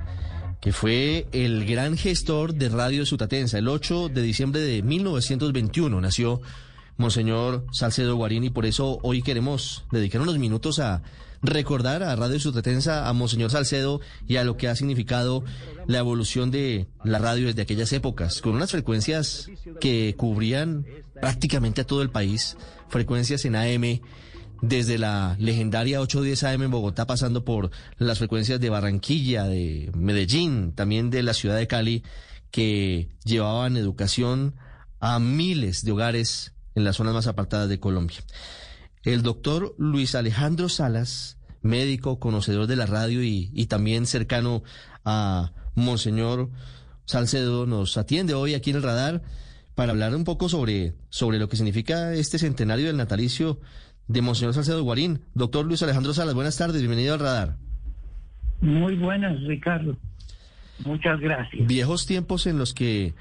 [SPEAKER 4] que fue el gran gestor de Radio Sutatensa. El 8 de diciembre de 1921 nació Monseñor Salcedo Guarín y por eso hoy queremos dedicar unos minutos a recordar a Radio Sutatensa, a Monseñor Salcedo y a lo que ha significado la evolución de la radio desde aquellas épocas, con unas frecuencias que cubrían prácticamente a todo el país, frecuencias en AM, desde la legendaria 810 AM en Bogotá, pasando por las frecuencias de Barranquilla, de Medellín, también de la ciudad de Cali, que llevaban educación a miles de hogares en las zonas más apartadas de Colombia. El doctor Luis Alejandro Salas, médico, conocedor de la radio y, y también cercano a Monseñor Salcedo, nos atiende hoy aquí en el radar para hablar un poco sobre, sobre lo que significa este centenario del natalicio de Monseñor Salcedo Guarín. Doctor Luis Alejandro Salas, buenas tardes, bienvenido al radar.
[SPEAKER 14] Muy buenas, Ricardo. Muchas gracias.
[SPEAKER 4] Viejos tiempos en los que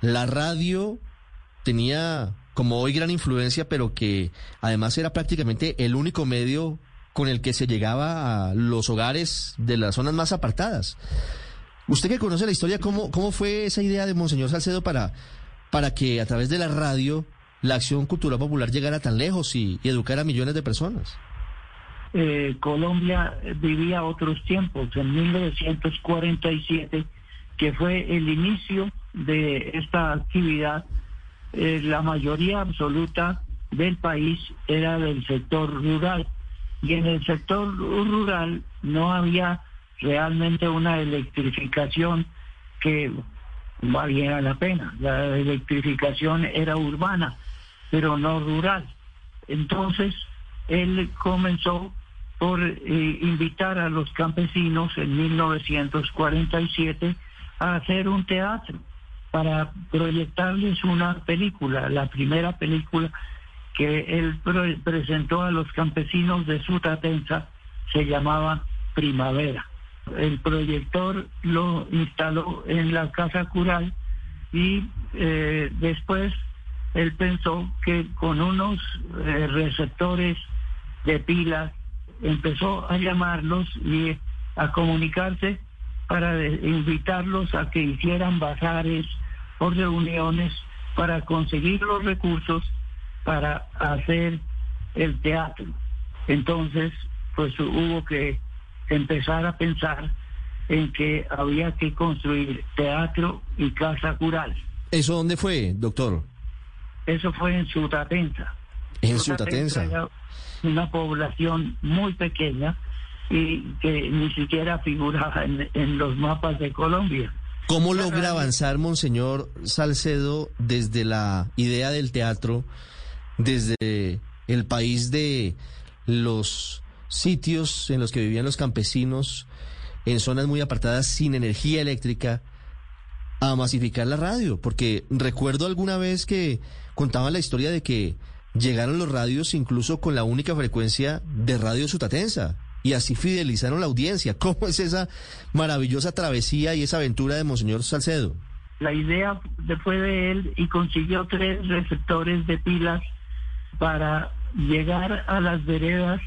[SPEAKER 4] la radio tenía como hoy gran influencia, pero que además era prácticamente el único medio con el que se llegaba a los hogares de las zonas más apartadas. Usted que conoce la historia, ¿cómo, cómo fue esa idea de Monseñor Salcedo para, para que a través de la radio la acción cultural popular llegara tan lejos y, y educara a millones de personas?
[SPEAKER 14] eh, Colombia vivía otros tiempos, en 1947, que fue el inicio de esta actividad, eh, la mayoría absoluta del país era del sector rural. Y en el sector rural no había realmente una electrificación que valiera la pena. La electrificación era urbana, pero no rural. Entonces, él comenzó por eh, invitar a los campesinos en 1947 a hacer un teatro para proyectarles una película, la primera película que él presentó a los campesinos de Sutatensa se llamaba Primavera. El proyector lo instaló en la casa cural y eh, después él pensó que con unos eh, receptores de pilas empezó a llamarlos y a comunicarse para de- invitarlos a que hicieran bazares o reuniones para conseguir los recursos para hacer el teatro. Entonces, pues hubo que empezar a pensar en que había que construir teatro y casa cural.
[SPEAKER 4] ¿Eso dónde fue, doctor?
[SPEAKER 14] Eso fue en Sutatensa.
[SPEAKER 4] En Sutatensa.
[SPEAKER 14] era una población muy pequeña y que ni siquiera figuraba en, los mapas de Colombia.
[SPEAKER 4] ¿Cómo logra avanzar Monseñor Salcedo desde la idea del teatro, desde el país de los sitios en los que vivían los campesinos, en zonas muy apartadas sin energía eléctrica, a masificar la radio? Porque recuerdo alguna vez que contaban la historia de que llegaron los radios incluso con la única frecuencia de Radio Sutatensa. Y así fidelizaron la audiencia. ¿Cómo es esa maravillosa travesía y esa aventura de Monseñor Salcedo?
[SPEAKER 14] La idea de- fue de él y consiguió tres receptores de pilas para llegar a las veredas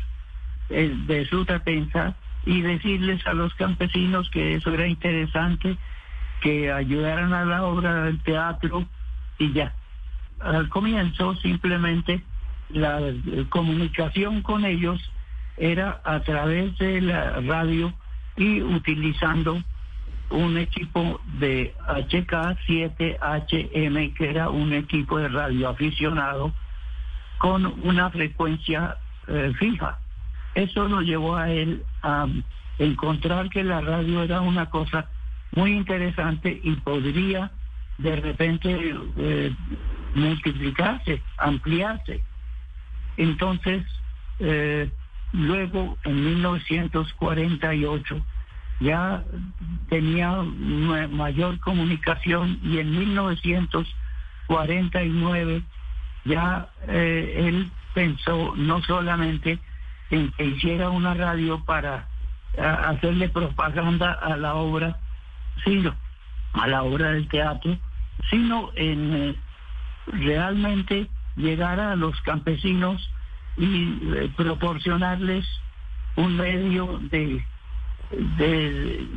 [SPEAKER 14] eh, de Sutatensa y decirles a los campesinos que eso era interesante, que ayudaran a la obra del teatro y ya. Al comienzo simplemente la eh, comunicación con ellos era a través de la radio y utilizando un equipo de HK7HM, que era un equipo de radio aficionado con una frecuencia eh, fija. Eso lo llevó a él a encontrar que la radio era una cosa muy interesante y podría de repente eh, multiplicarse, ampliarse. Entonces, eh, luego en 1948 ya tenía ma- mayor comunicación y en 1949 ya eh, él pensó no solamente en que hiciera una radio para hacerle propaganda a la obra, sino a la obra del teatro, sino en eh, realmente llegar a los campesinos y eh, proporcionarles un medio de,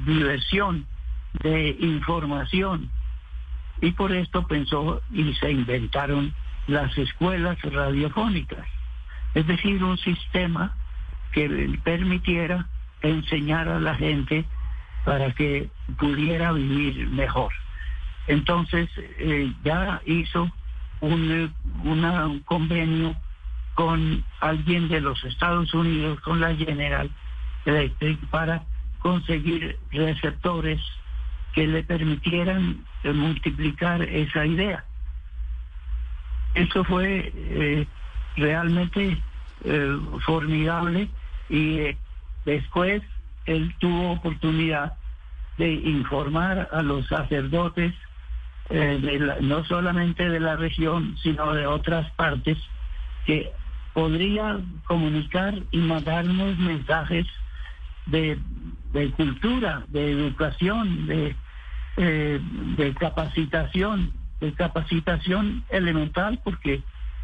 [SPEAKER 14] diversión, de información. Y por esto pensó y se inventaron las escuelas radiofónicas, es decir, un sistema que permitiera enseñar a la gente para que pudiera vivir mejor. Entonces eh, ya hizo un, un convenio con alguien de los Estados Unidos, con la General Electric, para conseguir receptores que le permitieran eh, multiplicar esa idea. Eso fue eh, realmente eh, formidable y después él tuvo oportunidad de informar a los sacerdotes de la- no solamente de la región, sino de otras partes, que podría comunicar y mandarnos mensajes de, de cultura, de educación, de eh, de capacitación, de capacitación elemental, porque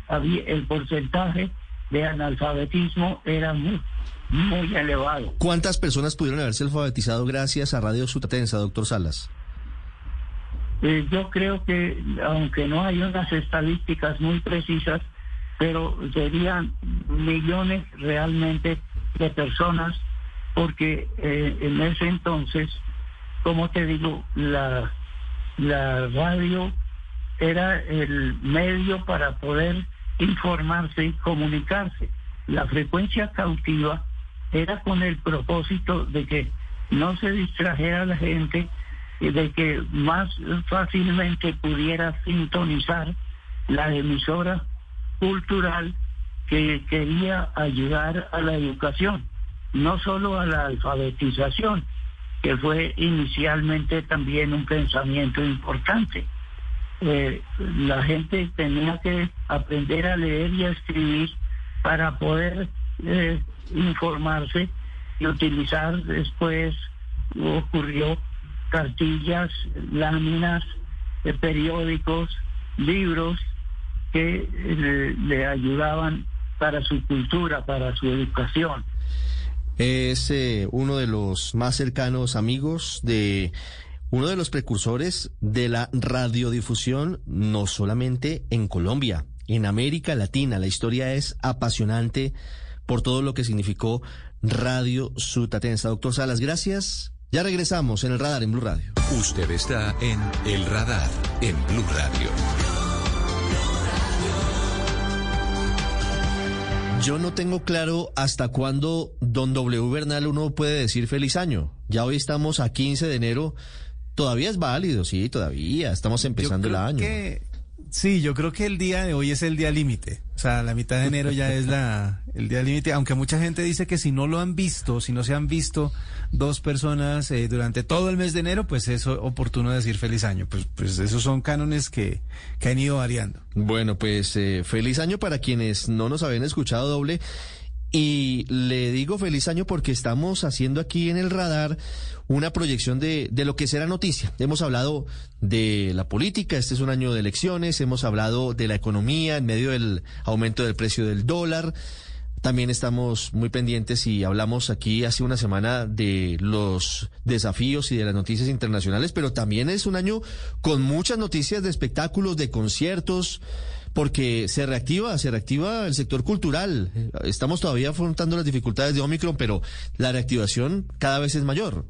[SPEAKER 14] había el porcentaje de analfabetismo era muy, muy elevado.
[SPEAKER 4] ¿Cuántas personas pudieron haberse alfabetizado gracias a Radio Sutatensa, doctor Salas?
[SPEAKER 14] Eh, yo creo que, aunque no hay unas estadísticas muy precisas, pero serían millones realmente de personas, porque eh, en ese entonces, como te digo, la, la radio era el medio para poder informarse y comunicarse. La frecuencia cautiva era con el propósito de que no se distrajera la gente y de que más fácilmente pudiera sintonizar la emisora cultural que quería ayudar a la educación, no solo a la alfabetización, que fue inicialmente también un pensamiento importante. Eh, la gente tenía que aprender a leer y a escribir para poder eh, informarse y utilizar después ocurrió cartillas, láminas, eh, periódicos, libros que le, le ayudaban para su cultura, para su educación.
[SPEAKER 4] Es eh, uno de los más cercanos amigos de uno de los precursores de la radiodifusión, no solamente en Colombia, en América Latina. La historia es apasionante por todo lo que significó Radio Sutatensa. Doctor Salas, gracias. Ya regresamos en el radar en Blue Radio.
[SPEAKER 3] Usted está en El Radar en Blue Radio.
[SPEAKER 4] Yo no tengo claro hasta cuándo don W Bernal uno puede decir feliz año. Ya hoy estamos a 15 de enero. Todavía es válido, sí, todavía. Estamos empezando el
[SPEAKER 15] creo
[SPEAKER 4] año.
[SPEAKER 15] que- sí, yo creo que el día de hoy es el día límite. O sea, la mitad de enero ya es la, el día límite. Aunque mucha gente dice que si no lo han visto, si no se han visto dos personas eh, durante todo el mes de enero, pues es oportuno decir feliz año. Pues, pues esos son cánones que, que han ido variando.
[SPEAKER 4] Bueno, pues eh, feliz año para quienes no nos habían escuchado doble. Y le digo feliz año porque estamos haciendo aquí en el radar una proyección de, de lo que será noticia. Hemos hablado de la política, este es un año de elecciones, hemos hablado de la economía en medio del aumento del precio del dólar. También estamos muy pendientes y hablamos aquí hace una semana de los desafíos y de las noticias internacionales, pero también es un año con muchas noticias de espectáculos, de conciertos, porque se reactiva, se reactiva el sector cultural. Estamos todavía afrontando las dificultades de Omicron, pero la reactivación cada vez es mayor.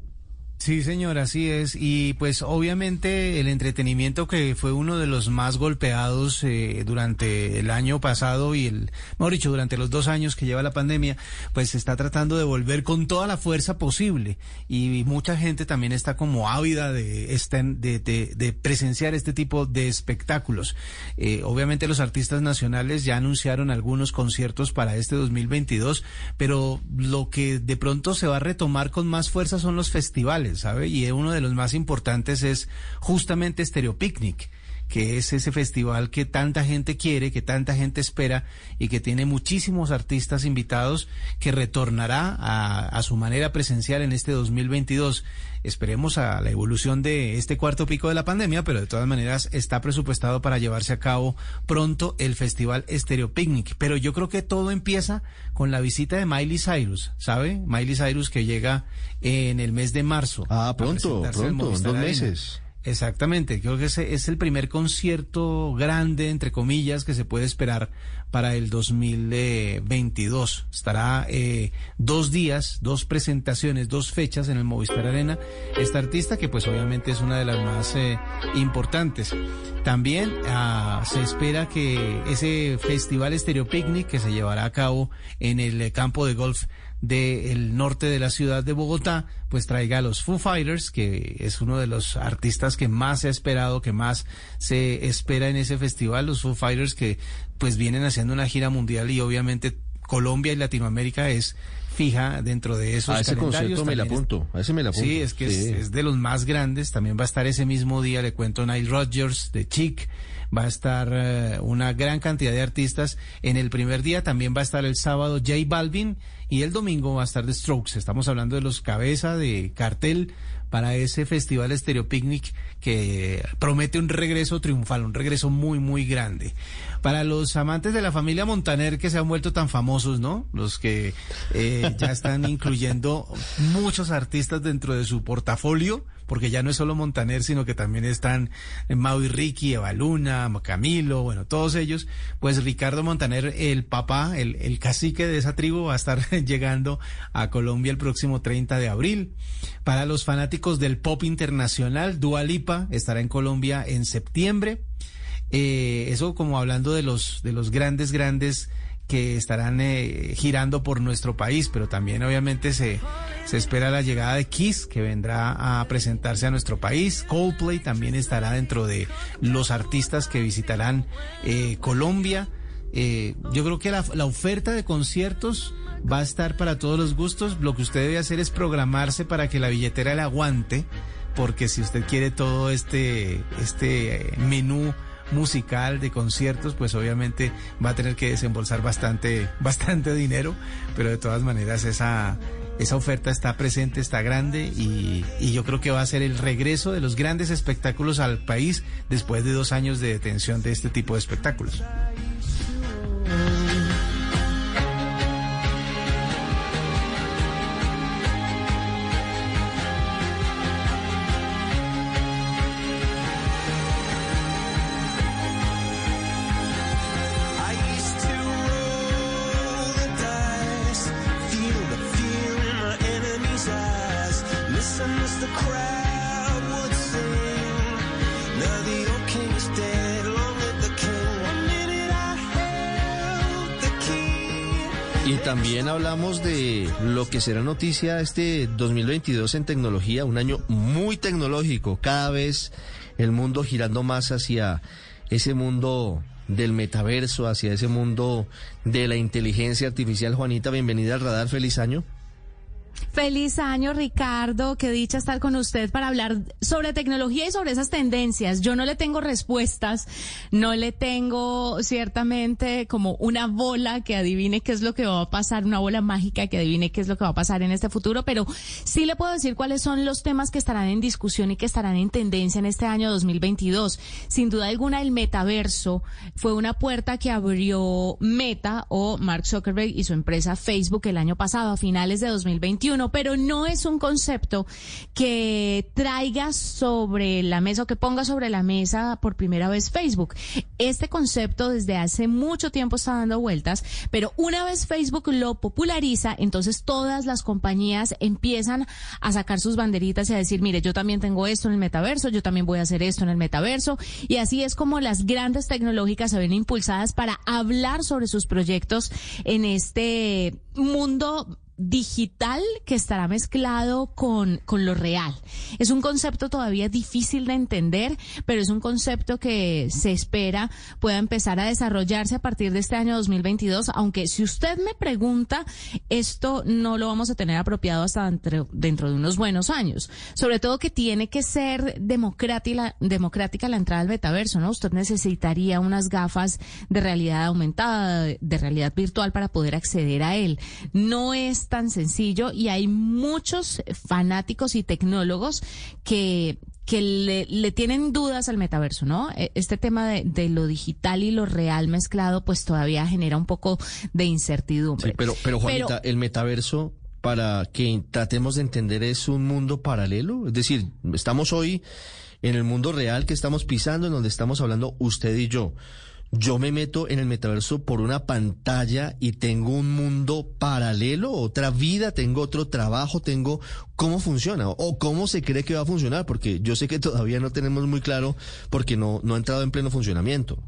[SPEAKER 15] Sí, señor, así es. Y pues obviamente el entretenimiento que fue uno de los más golpeados eh, durante el año pasado y el, mejor dicho, durante los dos años que lleva la pandemia, pues se está tratando de volver con toda la fuerza posible. Y mucha gente también está como ávida de, de, de- de presenciar este tipo de espectáculos. Eh, obviamente los artistas nacionales ya anunciaron algunos conciertos para este 2022, pero lo que de pronto se va a retomar con más fuerza son los festivales, ¿sabe? Y uno de los más importantes es justamente Stereo Picnic que es ese festival que tanta gente quiere, que tanta gente espera y que tiene muchísimos artistas invitados que retornará a, su manera presencial en este 2022. Esperemos a la evolución de este cuarto pico de la pandemia, pero de todas maneras está presupuestado para llevarse a cabo pronto el festival Stereo Picnic. Pero yo creo que todo empieza con la visita de Miley Cyrus, ¿sabe? Miley Cyrus que llega en el mes de marzo.
[SPEAKER 4] Ah, pronto, pronto, en dos meses.
[SPEAKER 15] Exactamente, creo que ese es el primer concierto grande, entre comillas, que se puede esperar para el 2022. Estará eh, dos días, dos presentaciones, dos fechas en el Movistar Arena. Esta artista que pues obviamente es una de las más eh, importantes. También ah, se espera que ese festival Stereo Picnic que se llevará a cabo en el campo de golf del norte de la ciudad de Bogotá, pues traiga a los Foo Fighters, que es uno de los artistas que más se ha esperado, que más se espera en ese festival, los Foo Fighters que pues vienen haciendo una gira mundial y obviamente Colombia y Latinoamérica es fija dentro de esos
[SPEAKER 4] A ese
[SPEAKER 15] calendarios.
[SPEAKER 4] me la apunto, a ese me la apunto.
[SPEAKER 15] Sí, es que. Es, de los más grandes. También va a estar ese mismo día, le cuento, Nile Rodgers de Chic. Va a estar eh, una gran cantidad de artistas. En el primer día también va a estar el sábado J Balvin y el domingo va a estar The Strokes. Estamos hablando de los cabeza de cartel para ese festival Stereo Picnic que promete un regreso triunfal, un regreso muy, muy grande. Para los amantes de la familia Montaner que se han vuelto tan famosos, ¿no? Los que eh, ya están incluyendo muchos artistas dentro de su portafolio, porque ya no es solo Montaner, sino que también están Mau y Ricky, Eva Luna, Camilo, bueno, todos ellos. Pues Ricardo Montaner, el papá, el, el cacique de esa tribu, va a estar llegando a Colombia el próximo 30 de abril. Para los fanáticos del pop internacional, Dua Lipa estará en Colombia en septiembre. Eh, eso como hablando de los, de los grandes, grandes que estarán eh, girando por nuestro país, pero también obviamente se, se espera la llegada de Kiss, que vendrá a presentarse a nuestro país. Coldplay también estará dentro de los artistas que visitarán eh, Colombia. Eh, yo creo que la, la oferta de conciertos va a estar para todos los gustos. Lo que usted debe hacer es programarse para que la billetera le aguante, porque si usted quiere todo este, este menú musical de conciertos, pues obviamente va a tener que desembolsar bastante, bastante dinero, pero de todas maneras esa, esa oferta está presente, está grande y, y, yo creo que va a ser el regreso de los grandes espectáculos al país después de dos años de detención de este tipo de espectáculos.
[SPEAKER 4] Hablamos de lo que será noticia este 2022 en tecnología, un año muy tecnológico, cada vez el mundo girando más hacia ese mundo del metaverso, hacia ese mundo de la inteligencia artificial. Juanita, bienvenida al radar, feliz año.
[SPEAKER 16] Feliz año, Ricardo. Qué dicha estar con usted para hablar sobre tecnología y sobre esas tendencias. Yo no le tengo respuestas, no le tengo ciertamente como una bola que adivine qué es lo que va a pasar, una bola mágica que adivine qué es lo que va a pasar en este futuro, pero sí le puedo decir cuáles son los temas que estarán en discusión y que estarán en tendencia en este año 2022. Sin duda alguna, el metaverso fue una puerta que abrió Meta o Mark Zuckerberg y su empresa Facebook el año pasado, a finales de 2021 pero no es un concepto que traiga sobre la mesa o que ponga sobre la mesa por primera vez Facebook. Este concepto desde hace mucho tiempo está dando vueltas, pero una vez Facebook lo populariza, entonces todas las compañías empiezan a sacar sus banderitas y a decir, mire, yo también tengo esto en el metaverso, yo también voy a hacer esto en el metaverso, y así es como las grandes tecnológicas se ven impulsadas para hablar sobre sus proyectos en este mundo digital que estará mezclado con, con lo real. Es un concepto todavía difícil de entender, pero es un concepto que se espera pueda empezar a desarrollarse a partir de este año 2022, aunque si usted me pregunta, esto no lo vamos a tener apropiado hasta dentro, dentro de unos buenos años. Sobre todo que tiene que ser democrática, democrática la entrada al metaverso, ¿no? Usted necesitaría unas gafas de realidad aumentada, de realidad virtual para poder acceder a él. No es tan sencillo y hay muchos fanáticos y tecnólogos que que le, le, tienen dudas al metaverso, ¿no? Este tema de, de, lo digital y lo real mezclado, pues todavía genera un poco de incertidumbre.
[SPEAKER 4] Sí, pero, pero Juanita, pero, el metaverso, para que tratemos de entender, es un mundo paralelo. Es decir, estamos hoy en el mundo real que estamos pisando, en donde estamos hablando usted y yo yo me meto en el metaverso por una pantalla y tengo un mundo paralelo, otra vida, tengo otro trabajo, tengo cómo funciona o cómo se cree que va a funcionar, porque yo sé que todavía no tenemos muy claro porque no, no ha entrado en pleno funcionamiento.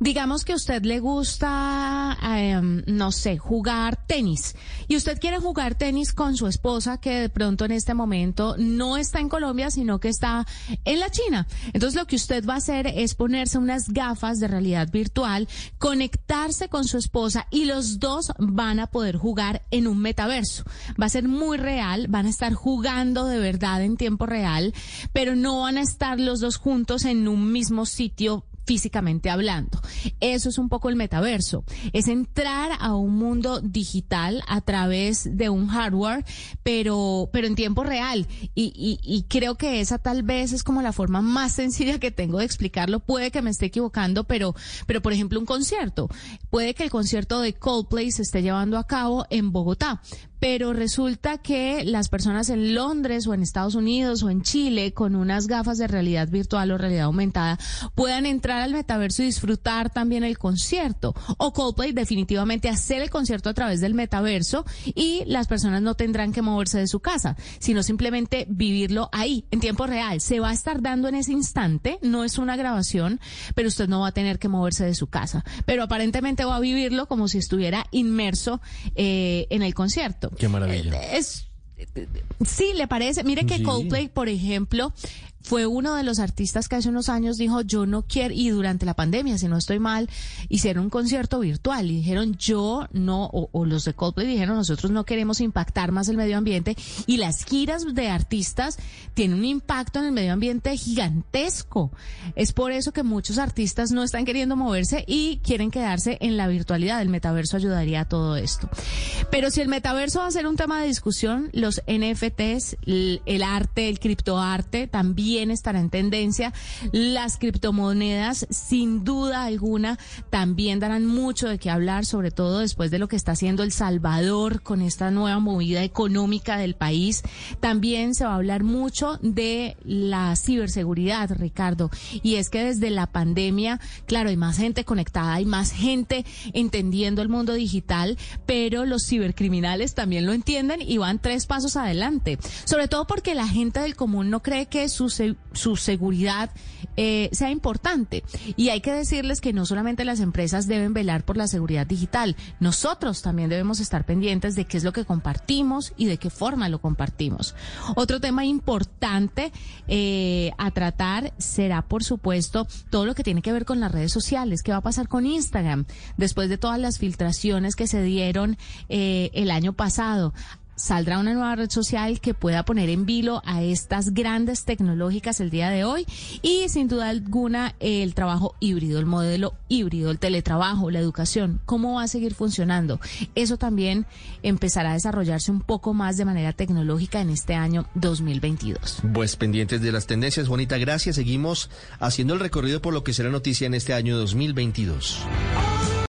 [SPEAKER 16] Digamos que a usted le gusta, eh, no sé, jugar tenis y usted quiere jugar tenis con su esposa que de pronto en este momento no está en Colombia, sino que está en la China. Entonces lo que usted va a hacer es ponerse unas gafas de realidad virtual, conectarse con su esposa y los dos van a poder jugar en un metaverso. Va a ser muy real, van a estar jugando de verdad en tiempo real, pero no van a estar los dos juntos en un mismo sitio físicamente hablando. Eso es un poco el metaverso. Es entrar a un mundo digital a través de un hardware, pero, pero en tiempo real. Y, y, creo que esa tal vez es como la forma más sencilla que tengo de explicarlo. Puede que me esté equivocando, pero, pero por ejemplo, un concierto. Puede que el concierto de Coldplay se esté llevando a cabo en Bogotá, pero resulta que las personas en Londres o en Estados Unidos o en Chile con unas gafas de realidad virtual o realidad aumentada puedan entrar al metaverso y disfrutar también el concierto. O Coldplay definitivamente hacer el concierto a través del metaverso y las personas no tendrán que moverse de su casa, sino simplemente vivirlo ahí, en tiempo real. Se va a estar dando en ese instante, no es una grabación, pero usted no va a tener que moverse de su casa. Pero aparentemente va a vivirlo como si estuviera inmerso eh, en el concierto.
[SPEAKER 4] Qué maravilla.
[SPEAKER 16] Eh, Es, sí, le parece. Mire que
[SPEAKER 4] Sí.
[SPEAKER 16] Coldplay, por ejemplo, fue uno de los artistas que hace unos años dijo, yo no quiero, y durante la pandemia, si no estoy mal, hicieron un concierto virtual y dijeron, yo no, o, los de Coldplay dijeron, nosotros no queremos impactar más el medio ambiente y las giras de artistas tienen un impacto en el medio ambiente gigantesco. Es por eso que muchos artistas no están queriendo moverse y quieren quedarse en la virtualidad. El metaverso ayudaría a todo esto. Pero si el metaverso va a ser un tema de discusión, los NFTs, l- el arte, el criptoarte también estará en tendencia. Las criptomonedas, sin duda alguna, también darán mucho de qué hablar, sobre todo después de lo que está haciendo El Salvador con esta nueva movida económica del país. También se va a hablar mucho de la ciberseguridad, Ricardo. Y es que desde la pandemia, claro, hay más gente conectada, hay más gente entendiendo el mundo digital, pero los cibercriminales también lo entienden y van tres pasos adelante. Sobre todo porque la gente del común no cree que su, su seguridad eh, sea importante. Y hay que decirles que no solamente las empresas deben velar por la seguridad digital, nosotros también debemos estar pendientes de qué es lo que compartimos y de qué forma lo compartimos. Otro tema importante eh, a tratar será, por supuesto, todo lo que tiene que ver con las redes sociales. ¿Qué va a pasar con Instagram después de todas las filtraciones que se dieron eh, el año pasado? Saldrá una nueva red social que pueda poner en vilo a estas grandes tecnológicas el día de hoy y sin duda alguna el trabajo híbrido, el modelo híbrido, el teletrabajo, la educación, cómo va a seguir funcionando. Eso también empezará a desarrollarse un poco más de manera tecnológica en este año 2022.
[SPEAKER 4] Pues pendientes de las tendencias, Bonita, gracias. Seguimos haciendo el recorrido por lo que será noticia en este año 2022.